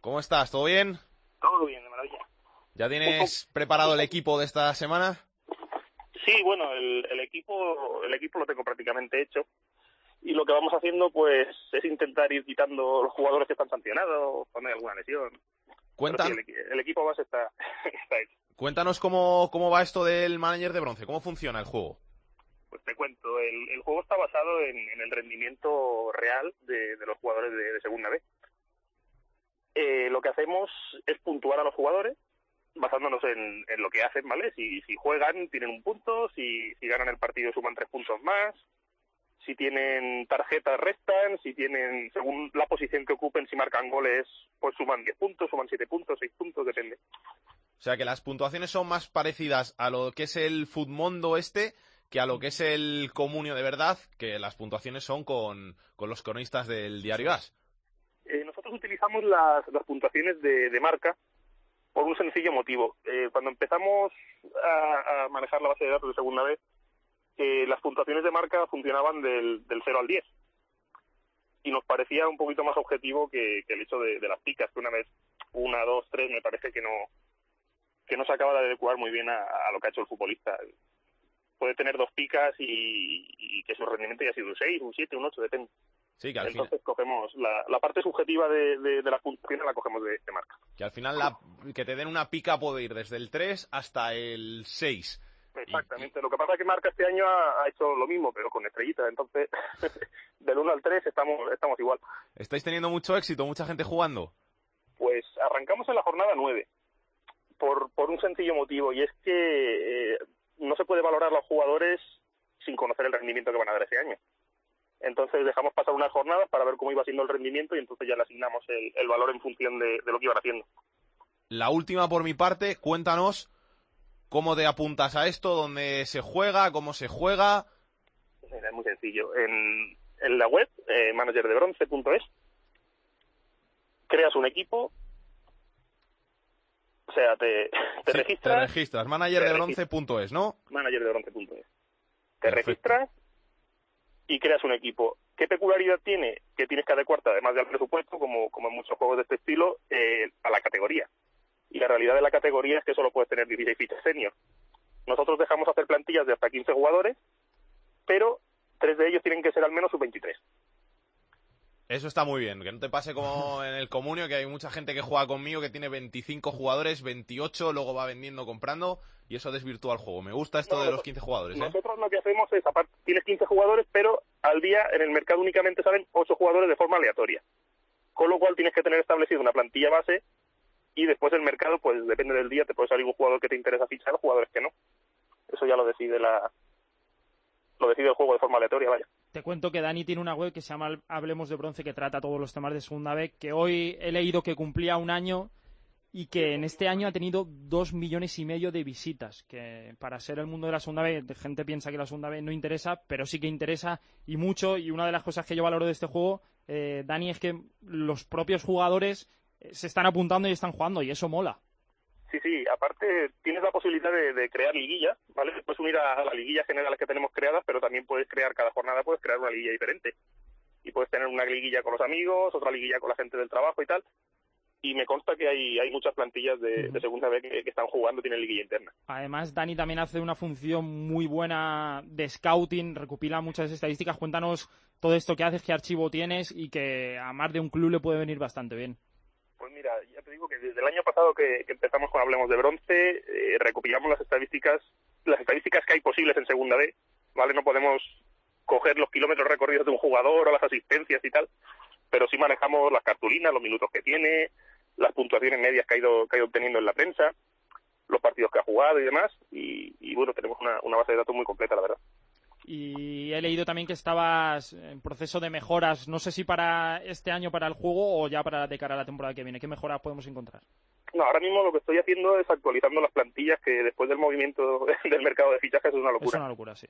¿Cómo estás? ¿Todo bien? Todo bien, de maravilla. ¿Ya tienes preparado el equipo de esta semana? Sí, bueno, el, el equipo el equipo lo tengo prácticamente hecho y lo que vamos haciendo pues es intentar ir quitando los jugadores que están sancionados, poner alguna lesión. Sí, el, el equipo base está, está hecho. Cuéntanos cómo, cómo va esto del manager de bronce, cómo funciona el juego. Pues te cuento, el, el juego está basado en, en el rendimiento real de, de los jugadores de, de segunda B. Eh, lo que hacemos es puntuar a los jugadores basándonos en, en lo que hacen, ¿vale? Si, si juegan, tienen un punto, si, si ganan el partido, suman tres puntos más, si tienen tarjetas, restan, si tienen, según la posición que ocupen, si marcan goles, pues suman 10 puntos, suman 7 puntos, 6 puntos, depende. O sea que las puntuaciones son más parecidas a lo que es el Futmundo este que a lo que es el Comunio de verdad, que las puntuaciones son con, con los cronistas del diario As. Eh, nosotros utilizamos las, las puntuaciones de, de marca por un sencillo motivo. Eh, cuando empezamos a, a manejar la base de datos de segunda vez, eh, las puntuaciones de marca funcionaban del, del 0 al 10. Y nos parecía un poquito más objetivo que, que el hecho de, de las picas, que una vez, una, dos, tres, me parece que no que no se acaba de adecuar muy bien a, a lo que ha hecho el futbolista. Puede tener dos picas y, y que su rendimiento haya sido un 6, un 7, un 8, depende. Sí, que al, final, Entonces cogemos la, la parte subjetiva de, de, de las puntuaciones la cogemos de, de marca. que al final la, que te den una pica puede ir desde el 3 hasta el 6. Exactamente. Lo que pasa es que marca este año ha, ha hecho lo mismo, pero con estrellitas. Entonces, del 1 al 3 estamos, estamos igual. ¿Estáis teniendo mucho éxito? ¿Mucha gente jugando? Pues arrancamos en la jornada 9 por, por un sencillo motivo y es que eh, no se puede valorar a los jugadores sin conocer el rendimiento que van a dar ese año. Entonces dejamos pasar unas jornadas para ver cómo iba siendo el rendimiento y entonces ya le asignamos el, el valor en función de, de lo que iban haciendo. La última por mi parte, cuéntanos cómo te apuntas a esto, dónde se juega, cómo se juega. Mira, es muy sencillo. En, en la web, eh, managerdebronce.es, creas un equipo, o sea, te, te Sí, registras, Te registras, managerdebronce.es, ¿no? managerdebronce.es. Te registras y creas un equipo. ¿Qué peculiaridad tiene? Que tienes que adecuarte, además del presupuesto, como, como en muchos juegos de este estilo, eh, a la categoría. Y la realidad de la categoría es que solo puedes tener 16 fichas senior. Nosotros dejamos hacer plantillas de hasta 15 jugadores, pero tres de ellos tienen que ser al menos sub-23. Eso está muy bien, que no te pase como en el comunio, que hay mucha gente que juega conmigo que tiene 25 jugadores, 28, luego va vendiendo, comprando, y eso desvirtúa el juego. Me gusta esto No, de los nosotros- 15 jugadores, ¿eh? Nosotros lo que hacemos es, aparte, tienes 15 jugadores, pero al día en el mercado únicamente salen 8 jugadores de forma aleatoria. Con lo cual tienes que tener establecido una plantilla base y después el mercado, pues depende del día, te puede salir un jugador que te interesa fichar, jugadores que no. Eso ya lo decide la, lo decide el juego de forma aleatoria, vaya. Te cuento que Dani tiene una web que se llama Hablemos de Bronce que trata todos los temas de segunda B, que hoy he leído que cumplía un año y que en este año ha tenido dos millones y medio de visitas, que para ser el mundo de la segunda B, gente piensa que la segunda B no interesa, pero sí que interesa y mucho, y una de las cosas que yo valoro de este juego, eh, Dani, es que los propios jugadores se están apuntando y están jugando, y eso mola. Sí, sí, aparte tienes la posibilidad de, crear liguillas, ¿vale? Puedes unir a, las liguillas generales que tenemos creadas, pero también puedes crear cada jornada, puedes crear una liguilla diferente. Y puedes tener una liguilla con los amigos, otra liguilla con la gente del trabajo y tal. Y me consta que hay, hay muchas plantillas de, segunda vez que, están jugando, tienen liguilla interna. Además, Dani también hace una función muy buena de scouting, recopila muchas estadísticas. Cuéntanos todo esto que haces, qué archivo tienes y que a más de un club le puede venir bastante bien. Pues mira, ya te digo que desde el año pasado que, empezamos con Hablemos de Bronce, eh, recopilamos las estadísticas, las estadísticas que hay posibles en Segunda B, ¿vale? No podemos coger los kilómetros recorridos de un jugador o las asistencias y tal, pero sí manejamos las cartulinas, los minutos que tiene, las puntuaciones medias que ha ido, que ha ido obteniendo en la prensa, los partidos que ha jugado y demás, y, bueno, tenemos una, una base de datos muy completa, la verdad. Y he leído también que estabas en proceso de mejoras, no sé si para este año para el juego o ya para de cara a la temporada que viene. ¿Qué mejoras podemos encontrar? No, ahora mismo lo que estoy haciendo es actualizando las plantillas que después del movimiento del mercado de fichajes es una locura. Es una locura, sí.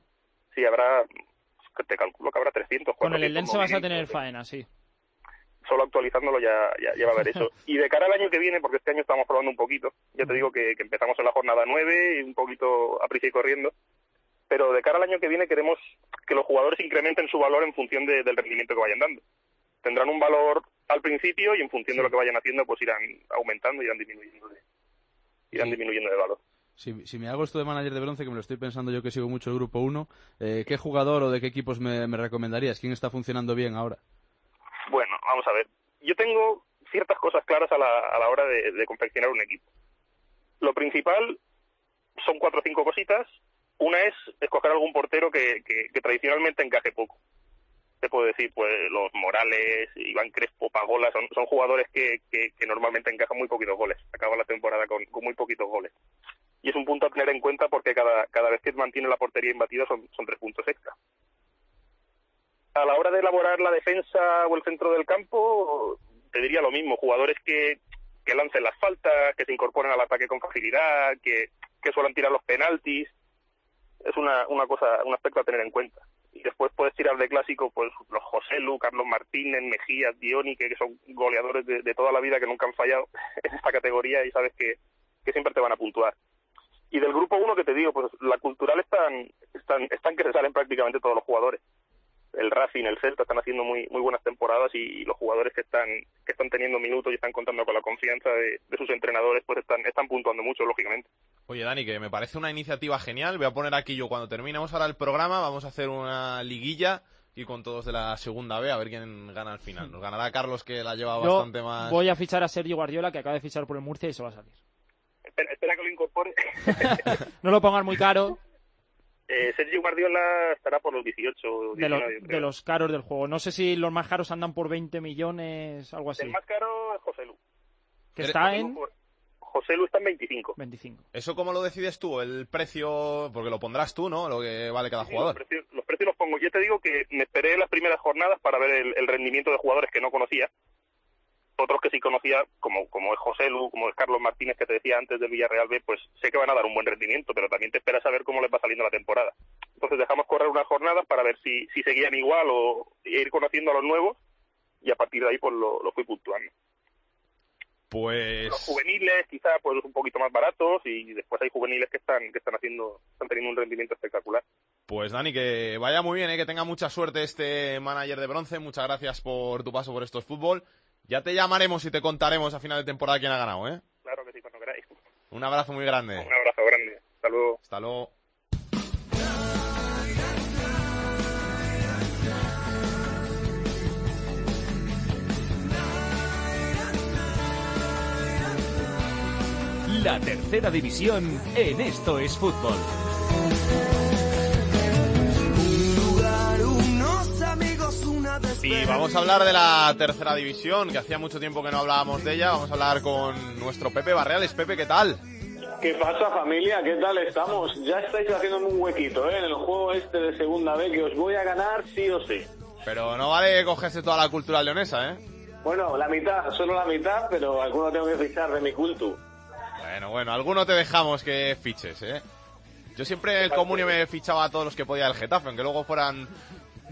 Sí, habrá, te calculo que habrá 300. Con el Lense vas a tener faena, sí. Solo actualizándolo ya, ya, va a haber eso. y de cara al año que viene, porque este año estamos probando un poquito, ya te digo que, que empezamos en la jornada 9 y un poquito a prisa y corriendo, pero de cara al año que viene queremos que los jugadores incrementen su valor en función del rendimiento que vayan dando. Tendrán un valor al principio y en función de lo que vayan haciendo pues irán aumentando y irán disminuyendo de, irán disminuyendo de valor. Si, me hago esto de manager de bronce, que me lo estoy pensando yo que sigo mucho el grupo 1, eh, ¿qué jugador o de qué equipos me, recomendarías? ¿Quién está funcionando bien ahora? Bueno, vamos a ver. Yo tengo ciertas cosas claras a la, a la hora de, de confeccionar un equipo. Lo principal son cuatro o cinco cositas una es escoger algún portero que, tradicionalmente encaje poco. Te puedo decir, pues los Morales, Iván Crespo, Pagola, son, son jugadores que, normalmente encajan muy poquitos goles. Acaban la temporada con, muy poquitos goles. Y es un punto a tener en cuenta porque cada, cada vez que mantiene la portería imbatida son, son tres puntos extra. A la hora de elaborar la defensa o el centro del campo, te diría lo mismo, jugadores que, que lancen las faltas, que se incorporen al ataque con facilidad, que, que suelen tirar los penaltis, es una, una cosa, un aspecto a tener en cuenta. Y después puedes tirar de clásico, pues los José Lu, Carlos Martínez, Mejías, Dioni, que, son goleadores de, toda la vida que nunca han fallado en esta categoría y sabes que, que siempre te van a puntuar. Y del grupo uno que te digo, pues la cultural están, están, están que se salen prácticamente todos los jugadores el Racing, el Celta están haciendo muy muy buenas temporadas y, los jugadores que están que están teniendo minutos y están contando con la confianza de, sus entrenadores pues están están puntuando mucho lógicamente. Oye Dani, que me parece una iniciativa genial. Voy a poner aquí yo cuando terminemos ahora el programa vamos a hacer una liguilla y con todos de la segunda B a ver quién gana al final. Nos ganará Carlos que la lleva bastante más. Voy a fichar a Sergio Guardiola que acaba de fichar por el Murcia y se va a salir. Espera, espera que lo incorpore. no lo pongan muy caro. Eh, Sergio Guardiola estará por los 18 de, los caros del juego. No sé si los más caros andan por 20 millones, algo así. El más caro es José Lu. Que está en... José Lu está en 25. 25. ¿Eso cómo lo decides tú? El precio, porque lo pondrás tú, ¿no? Lo que vale cada jugador. Los precios, los pongo. Yo te digo que me esperé las primeras jornadas para ver el rendimiento de jugadores que no conocía otros que sí conocía, como, como es José Lu, como es Carlos Martínez, que te decía antes del Villarreal B, pues sé que van a dar un buen rendimiento, pero también te esperas a ver cómo les va saliendo la temporada. Entonces dejamos correr unas jornadas para ver si, si seguían igual o ir conociendo a los nuevos y a partir de ahí pues lo, lo fui puntuando. Pues... Los juveniles quizá pues un poquito más baratos y después hay juveniles que están que están haciendo están teniendo un rendimiento espectacular. Pues Dani, que vaya muy bien, ¿eh? que tenga mucha suerte este manager de bronce. Muchas gracias por tu paso por estos fútbol. Ya te llamaremos y te contaremos a final de temporada quién ha ganado, ¿eh? Claro que sí, cuando queráis. Un abrazo muy grande. Un abrazo grande. Hasta luego. Hasta luego. La tercera división en Esto es Fútbol. Y vamos a hablar de la tercera división, que hacía mucho tiempo que no hablábamos de ella. Vamos a hablar con nuestro Pepe Barreales. Pepe, ¿qué tal? ¿Qué pasa familia? ¿Qué tal estamos? Ya estáis haciéndome un huequito ¿eh? en el juego este de segunda B que os voy a ganar sí o sí. Pero no vale cogerse toda la cultura leonesa, ¿eh? Bueno, la mitad, solo la mitad, pero alguno tengo que fichar de mi culto. Bueno, bueno, alguno te dejamos que fiches, ¿eh? Yo siempre el comunio me fichaba a todos los que podía del Getafe, aunque luego fueran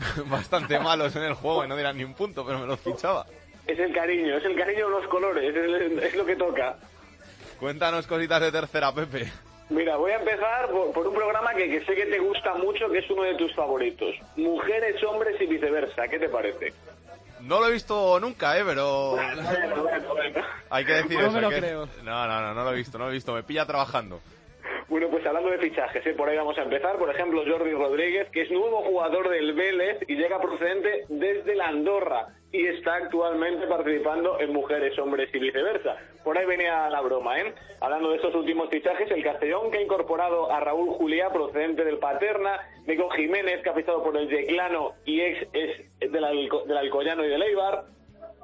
bastante malos en el juego y no dieran ni un punto, pero me los fichaba. Es el cariño, es el cariño de los colores, es, es lo que toca. Cuéntanos cositas de tercera, Pepe. Mira, voy a empezar por, por un programa que, que sé que te gusta mucho, que es uno de tus favoritos. Mujeres, hombres y viceversa. ¿Qué te parece? No lo he visto nunca, ¿eh? Pero... Hay que decir No eso. me lo hay que- creo. No, no, no, no lo he visto, no lo he visto. Me pilla trabajando. Bueno, pues hablando de fichajes, ¿eh? por ahí vamos a empezar. Por ejemplo, Jordi Rodríguez, que es nuevo jugador del Vélez y llega procedente desde la Andorra y está actualmente participando en Mujeres, Hombres y viceversa. Por ahí venía la broma, ¿eh? Hablando de estos últimos fichajes, el Castellón que ha incorporado a Raúl Juliá, procedente del Paterna, Nico Jiménez, que ha fichado por el Yeclano y ex es del, Alco- del Alcoyano y del Eibar,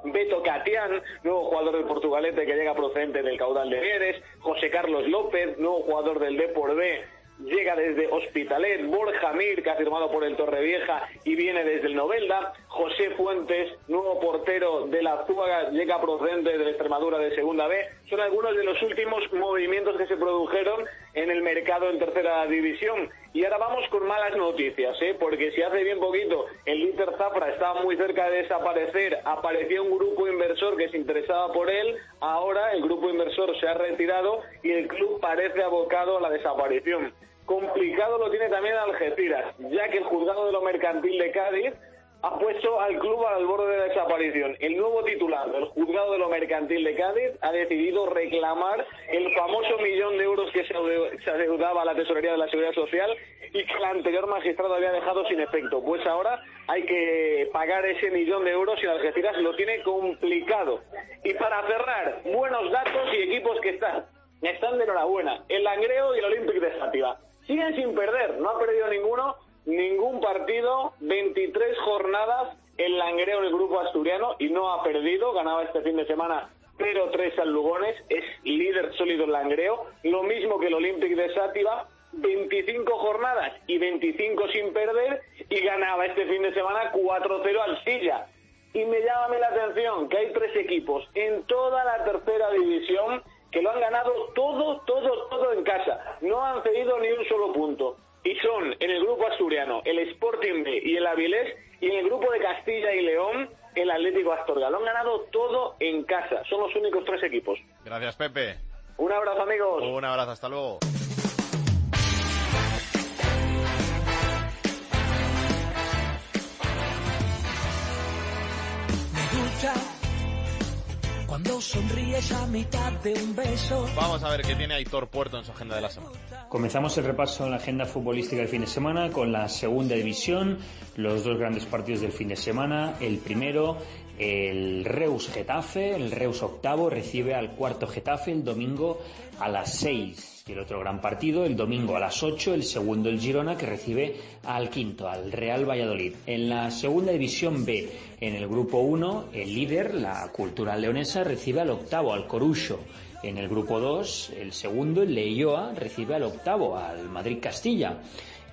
Beto Catián, nuevo jugador del Portugalete que llega procedente del caudal de Mieres, José Carlos López, nuevo jugador del Depor B, llega desde Hospitalet, Borja Mir, que ha firmado por el Torrevieja y viene desde el Novelda, José Fuentes, nuevo portero de la Zúaga, llega procedente de la Extremadura de Segunda B. Son algunos de los últimos movimientos que se produjeron en el mercado en tercera división. Y ahora vamos con malas noticias, ¿eh? porque si hace bien poquito el Inter Zafra estaba muy cerca de desaparecer, apareció un grupo inversor que se interesaba por él, ahora el grupo inversor se ha retirado y el club parece abocado a la desaparición. Complicado lo tiene también Algeciras, ya que el juzgado de lo mercantil de Cádiz ha puesto al club al borde de la desaparición. El nuevo titular del juzgado de lo mercantil de Cádiz ha decidido reclamar el famoso millón de euros que se adeu- se adeudaba a la tesorería de la Seguridad Social y que el anterior magistrado había dejado sin efecto. Pues ahora hay que pagar ese millón de euros y Algeciras lo tiene complicado. Y para cerrar, buenos datos y equipos que están, están de enhorabuena. El Langreo y el Olympic de Sátiva. Siguen sin perder, no ha perdido ninguno, ningún partido, 23 jornadas el Langreo en el grupo asturiano y no ha perdido, ganaba este fin de semana 0-3 al Lugones, es líder sólido el Langreo, lo mismo que el Olympic de Sátiva, 25 jornadas y 25 sin perder y ganaba este fin de semana 4-0 al Silla. Y me llama la atención que hay tres equipos en toda la tercera división que lo han ganado todo, todo, todo en casa. No han cedido ni un solo punto. Y son en el grupo asturiano el Sporting B y el Avilés y en el grupo de Castilla y León el Atlético Astorga. Lo han ganado todo en casa. Son los únicos tres equipos. Gracias, Pepe. Un abrazo amigos. Un abrazo, hasta luego. Me gusta cuando sonríes a mitad de un beso. Vamos a ver qué tiene Aitor Puerto en su agenda de la semana. Comenzamos el repaso en la agenda futbolística del fin de semana con la segunda división, los dos grandes partidos del fin de semana. El primero, el Reus Getafe, el Reus octavo recibe al cuarto Getafe el domingo a las 6. Y el otro gran partido, el domingo a las 8, el segundo el Girona que recibe al quinto, al Real Valladolid. En la segunda división B, en el grupo 1, el líder, la Cultural Leonesa, recibe al octavo, al Corucho. En el grupo 2, el segundo, el Leioa, recibe al octavo, al Madrid Castilla.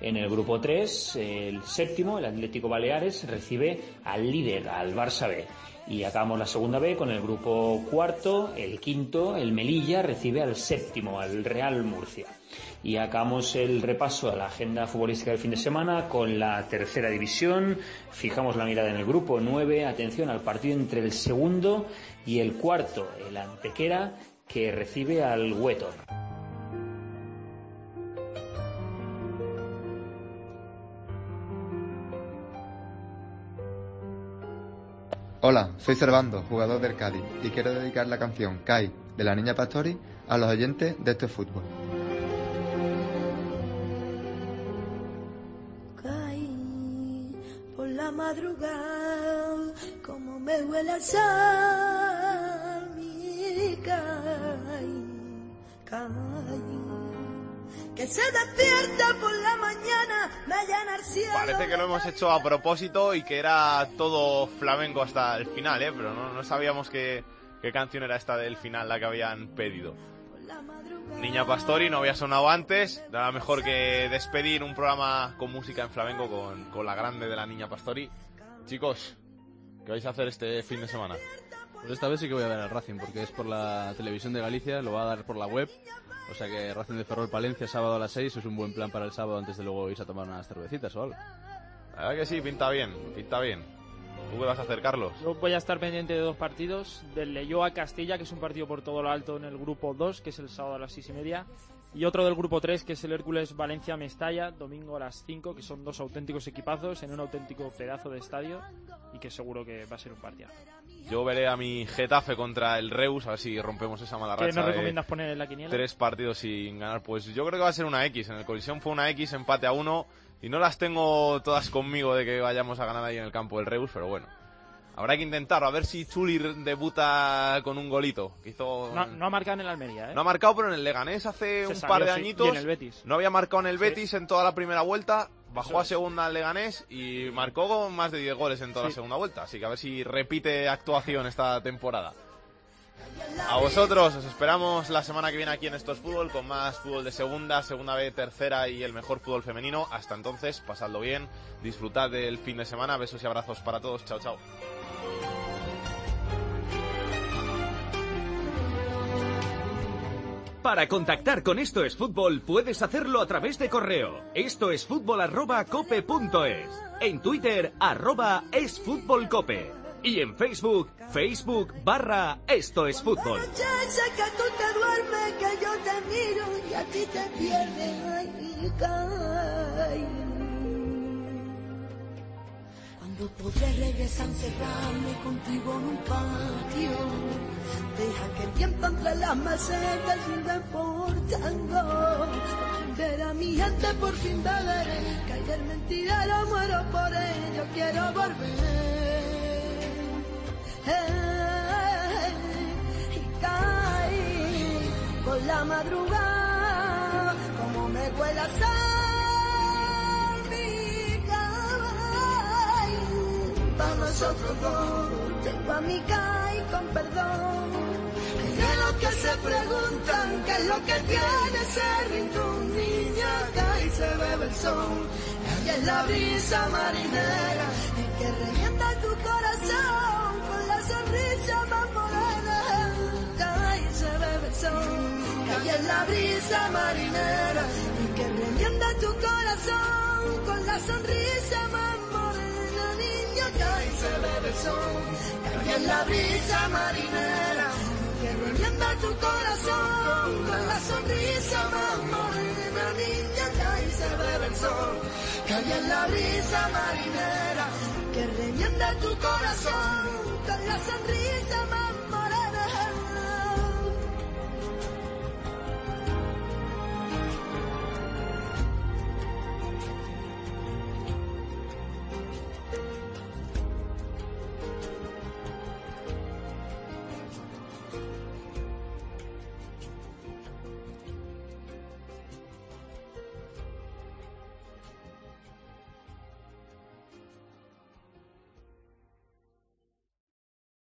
En el grupo 3, el séptimo, el Atlético Baleares, recibe al líder, al Barça B. Y acabamos la segunda B con el grupo cuarto, el quinto, el Melilla, recibe al séptimo, al Real Murcia. Y acabamos el repaso a la agenda futbolística del fin de semana con la tercera división. Fijamos la mirada en el grupo 9. Atención al partido entre el segundo y el cuarto, el Antequera, que recibe al Huetor. Hola, soy Servando, jugador del Cádiz, y quiero dedicar la canción Kai de la Niña Pastori a los oyentes de este fútbol. Caí por la madrugada, como me huele a sal, mi. Que se despierta por la mañana, me allana el cielo. Parece que lo hemos hecho a propósito y que era todo flamenco hasta el final, ¿eh? Pero no, no sabíamos qué, qué canción era esta del final, la que habían pedido. Niña Pastori no había sonado antes, nada mejor que despedir un programa con música en flamenco con, con la grande de la Niña Pastori. Chicos, ¿qué vais a hacer este fin de semana? Pues esta vez sí que voy a ver al Racing, porque es por la televisión de Galicia, lo va a dar por la web. O sea que Racing de Ferrol Palencia, sábado a las 6, es un buen plan para el sábado antes de luego irse a tomar unas cervecitas o algo. La verdad que sí, pinta bien, pinta bien. ¿Tú qué vas a hacer, Carlos? Yo voy a estar pendiente de dos partidos, del Leyó a Castilla, que es un partido por todo lo alto en el grupo 2, que es el sábado a las 6 y media, y otro del grupo 3, que es el Hércules Valencia-Mestalla, domingo a las 5, que son dos auténticos equipazos en un auténtico pedazo de estadio, y que seguro que va a ser un partido. Yo veré a mi Getafe contra el Reus, a ver si rompemos esa mala racha. ¿Qué nos recomiendas poner en la quiniela? Tres partidos sin ganar. Pues yo creo que va a ser una X. En el colisión fue una X, empate a uno. Y no las tengo todas conmigo de que vayamos a ganar ahí en el campo del Reus, pero bueno. Habrá que intentarlo, a ver si Chulir debuta con un golito. Que hizo... No, no ha marcado en el Almería, ¿eh? No ha marcado, pero en el Leganés hace Se un salió, par de sí, añitos. y en el Betis. No había marcado en el Sí. Betis en toda la primera vuelta. Bajó a segunda al Leganés y marcó más de 10 goles en toda la segunda vuelta. Así que a ver si repite actuación esta temporada. A vosotros os esperamos la semana que viene aquí en Estos Fútbol con más fútbol de segunda, segunda B, tercera y el mejor fútbol femenino. Hasta entonces, pasadlo bien, disfrutad del fin de semana, besos y abrazos para todos. Chao, chao. Para contactar con Esto es Fútbol puedes hacerlo a través de correo. Esto es fútbol arroba cope. En Twitter arroba es fútbol cope. Y en Facebook, Facebook barra Esto es Fútbol. Cuando podré regresar contigo en un patio. Deja que el tiempo entre las macetas siga importando. Ver a mi gente por fin beberé. Ayer mentira lo muero por ello. Quiero volver. Hey, y cae por la madrugada como me huele a sal mi caballo. para nosotros dos tengo a mi Kai con perdón. De los que se preguntan qué es lo que tiene ese rincón niña Kai se bebe el sol Kai es la brisa marinera y que revienta tu corazón con la sonrisa más morena. Kai se bebe el sol Kai es la brisa marinera y que revienta tu corazón con la sonrisa más morena se bebe la brisa marinera que revienta tu corazón con la sonrisa más morena niña Kai se bebe el sol es la brisa marinera que revienta tu corazón con la sonrisa más